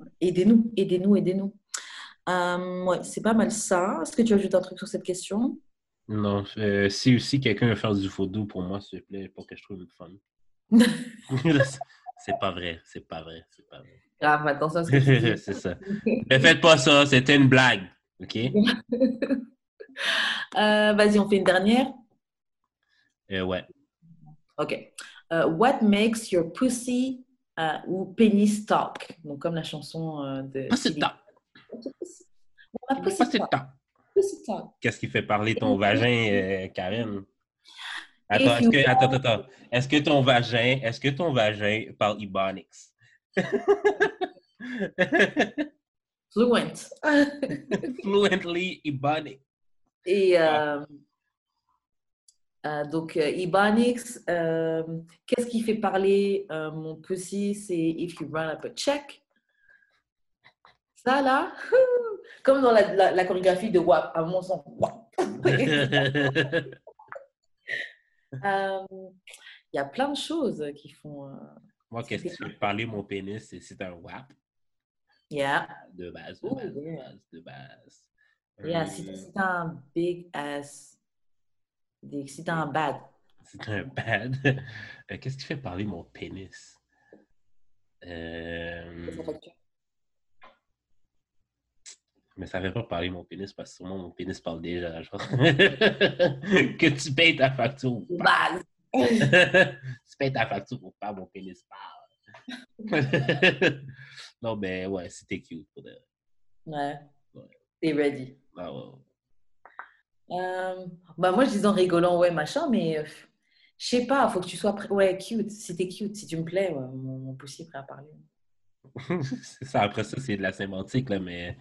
euh, aidez-nous, aidez-nous, aidez-nous. Euh, ouais, c'est pas mal ça. Est-ce que tu ajoutes un truc sur cette question? Non, euh, si, si quelqu'un veut faire du vaudou pour moi, s'il te plaît, pour que je trouve une fun. c'est pas vrai, c'est pas vrai, c'est pas vrai. Grave, attention à ce que tu dis. c'est ça. Ne faites pas ça, c'était une blague. OK? Euh, vas-y, on fait une dernière. Euh, ouais. Ok. Euh, what makes your pussy euh, ou penis talk? Donc, comme la chanson de. Pussy talk. Qu'est-ce qui fait parler ton vagin, euh, Karen? Attends, est-ce you que, attends, attends. Est-ce que ton vagin, est-ce que ton vagin parle Ebonics? Fluent. Fluently Ebonics. Et euh, euh, donc, euh, Ebonics, euh, qu'est-ce qui fait parler euh, mon pussy? C'est if you run up a check. Ça, là, comme dans la, la, la chorégraphie de WAP, à mon sens. WAP. Euh, Il y a plein de choses qui font. euh, Moi, qu'est-ce qui fait parler mon pénis? C'est un WAP yeah. de base, de base, de yeah. base, de base. Yeah, Euh, si t'as un big ass, si t'as un bad, C'est un bad. Euh, Qu'est-ce qui fait parler mon pénis? Euh, ça facture. Mais ça fait pas parler mon pénis parce que sûrement mon pénis parle déjà. Genre. que tu payes ta facture ou pas. bad. tu payes ta facture ou pas, mon pénis parle. non, mais ouais, c'était cute pour de... Ouais. Ouais. T'es ready. Ah, ouais. Euh, bah moi, je disais en rigolant, ouais, machin, mais euh, Je sais pas, faut que tu sois prêt. Ouais, cute. Si t'es cute, si tu me plais, ouais, mon, mon poussy est prêt à parler. c'est ça, après ça, c'est de la sémantique, là, mais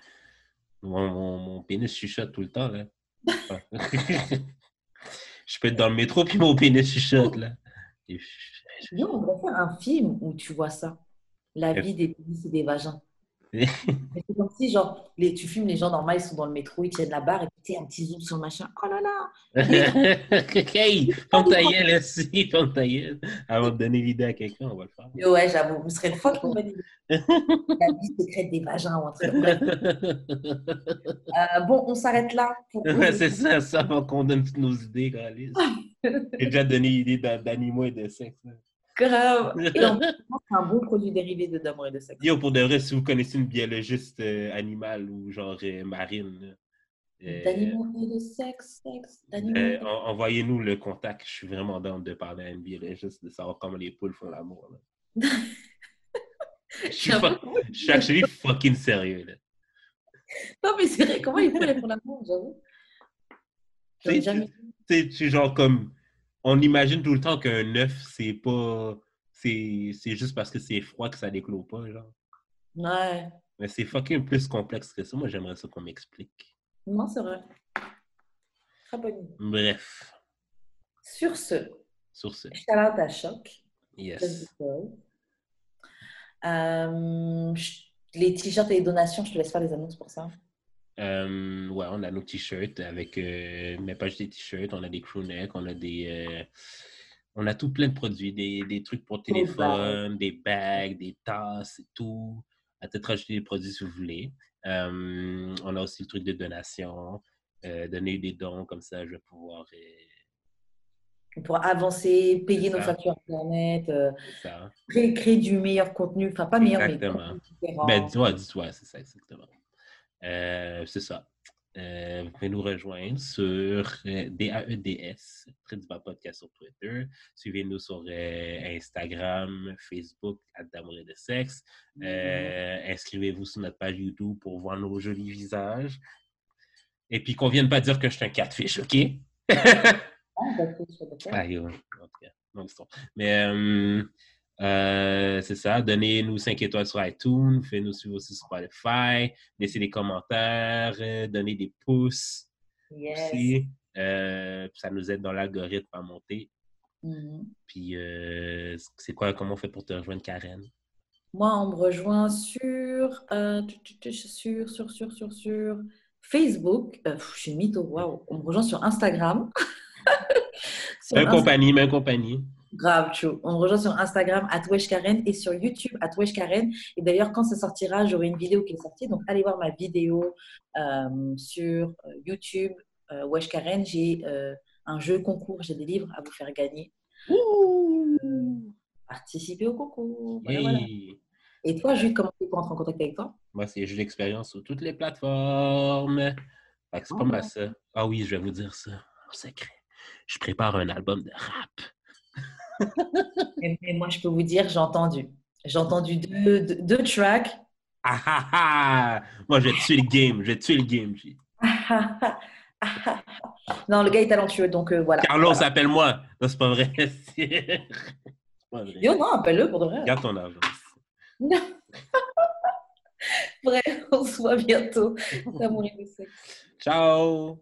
mon, mon, mon pénis chuchote tout le temps, là. je peux être dans le métro, puis mon pénis chuchote, là. Et je- Yo, on devrait faire un film où tu vois ça. La vie des pénis et des vagins. C'est comme si, genre, les, tu filmes les gens normaux, ils sont dans le métro, ils tiennent la barre et puis tu un petit zoom sur le machin. Oh là là! hey, gueule, aussi. Avant de donner l'idée à quelqu'un, on va le faire. Ouais, j'avoue, ce serait une fucking bonne idée. La vie secrète des vagins ou un truc. Euh, bon, on s'arrête là. Pour c'est ça, ça, avant qu'on donne toutes nos idées, Alice. J'ai déjà donné l'idée d'a- d'animaux et de sexe. Grave. Et en plus, c'est un bon produit dérivé de d'amour et de sexe. Yo, pour de vrai, si vous connaissez une biologiste euh, animale ou genre euh, marine, euh, D'animaux et de sexe, sexe, de- en- envoyez-nous le contact. Je suis vraiment dans de parler à une biologiste, de savoir comment les poules font l'amour. Je suis, fuck- je suis actually fucking sérieux. Là. Non, mais c'est vrai, comment ils font les font l'amour, j'avoue. Tu sais, tu- genre comme on imagine tout le temps qu'un œuf, c'est pas. C'est juste parce que c'est froid que ça déclôt pas, genre. Ouais. Mais c'est fucking plus complexe que ça. Moi, j'aimerais ça qu'on m'explique. Non, c'est vrai. Très bonne idée. Bref, Sur ce, sur ce. shout out à Choc. Yes. Euh, je- les t-shirts et les donations, je te laisse faire les annonces pour ça. Euh, ouais, on a nos t-shirts avec, euh, mais pas juste des t-shirts, on a des crewnecks, on a des, euh, on a tout plein de produits, des, des trucs pour téléphone, des bags, des tasses et tout. À peut-être rajouter des produits si vous voulez. Euh, on a aussi le truc de donation, donner des dons comme ça, je vais pouvoir. Pour avancer, payer nos factures Internet, créer, créer du meilleur contenu. Enfin, pas meilleur, Exactement. mais différent. Ben, dis-moi, dis-toi, c'est ça, exactement. Euh, c'est ça. Euh, vous pouvez nous rejoindre sur euh, DAEDS, bas podcast sur Twitter. Suivez-nous sur euh, Instagram, Facebook, d'amour et de sexe. Euh, Inscrivez-vous sur notre page YouTube pour voir nos jolis visages. Et puis qu'on vienne pas dire que je suis un catfish, OK? Ah, suis d'accord. Ah. Mais euh, c'est ça, donnez-nous 5 étoiles sur iTunes, faites-nous suivre aussi sur Spotify, laissez des commentaires, euh, donnez des pouces Yes. aussi. Euh, ça nous aide dans l'algorithme à monter. Mhm. Puis, c'est quoi, comment on fait pour te rejoindre, Karen? Moi, on me rejoint sur, sur, sur, sur, sur, sur Facebook. Pff, je suis mytho, waouh. On me rejoint sur Instagram. Sur Même Insta- compagnie, même compagnie. Grave, true. On me rejoint sur Instagram, Karen, et sur YouTube, Karen. Et d'ailleurs, quand ça sortira, j'aurai une vidéo qui est sortie. Donc, allez voir ma vidéo euh, sur euh, YouTube, euh, Wesh Karen. J'ai euh, un jeu concours, j'ai des livres à vous faire gagner. Participez au concours. Voilà, voilà. Yay! Et toi, Jules, comment tu peux entrer en contact avec toi? Moi, c'est juste l'expérience sur toutes les plateformes. Fait que c'est pas mal ça. Ah oui, je vais vous dire ça en secret. Je prépare un album de rap. Et moi, je peux vous dire, j'ai entendu. J'ai entendu deux, deux, deux tracks. Ah ah ah! Moi, je vais tuer le game. Je vais tuer le game. Non, le gars est talentueux, donc euh, voilà. Carlos, appelle-moi. Non, c'est pas vrai. c'est pas vrai. Yo, non, appelle-le pour de vrai. Garde ton argent. Bref, on se voit bientôt. Ciao!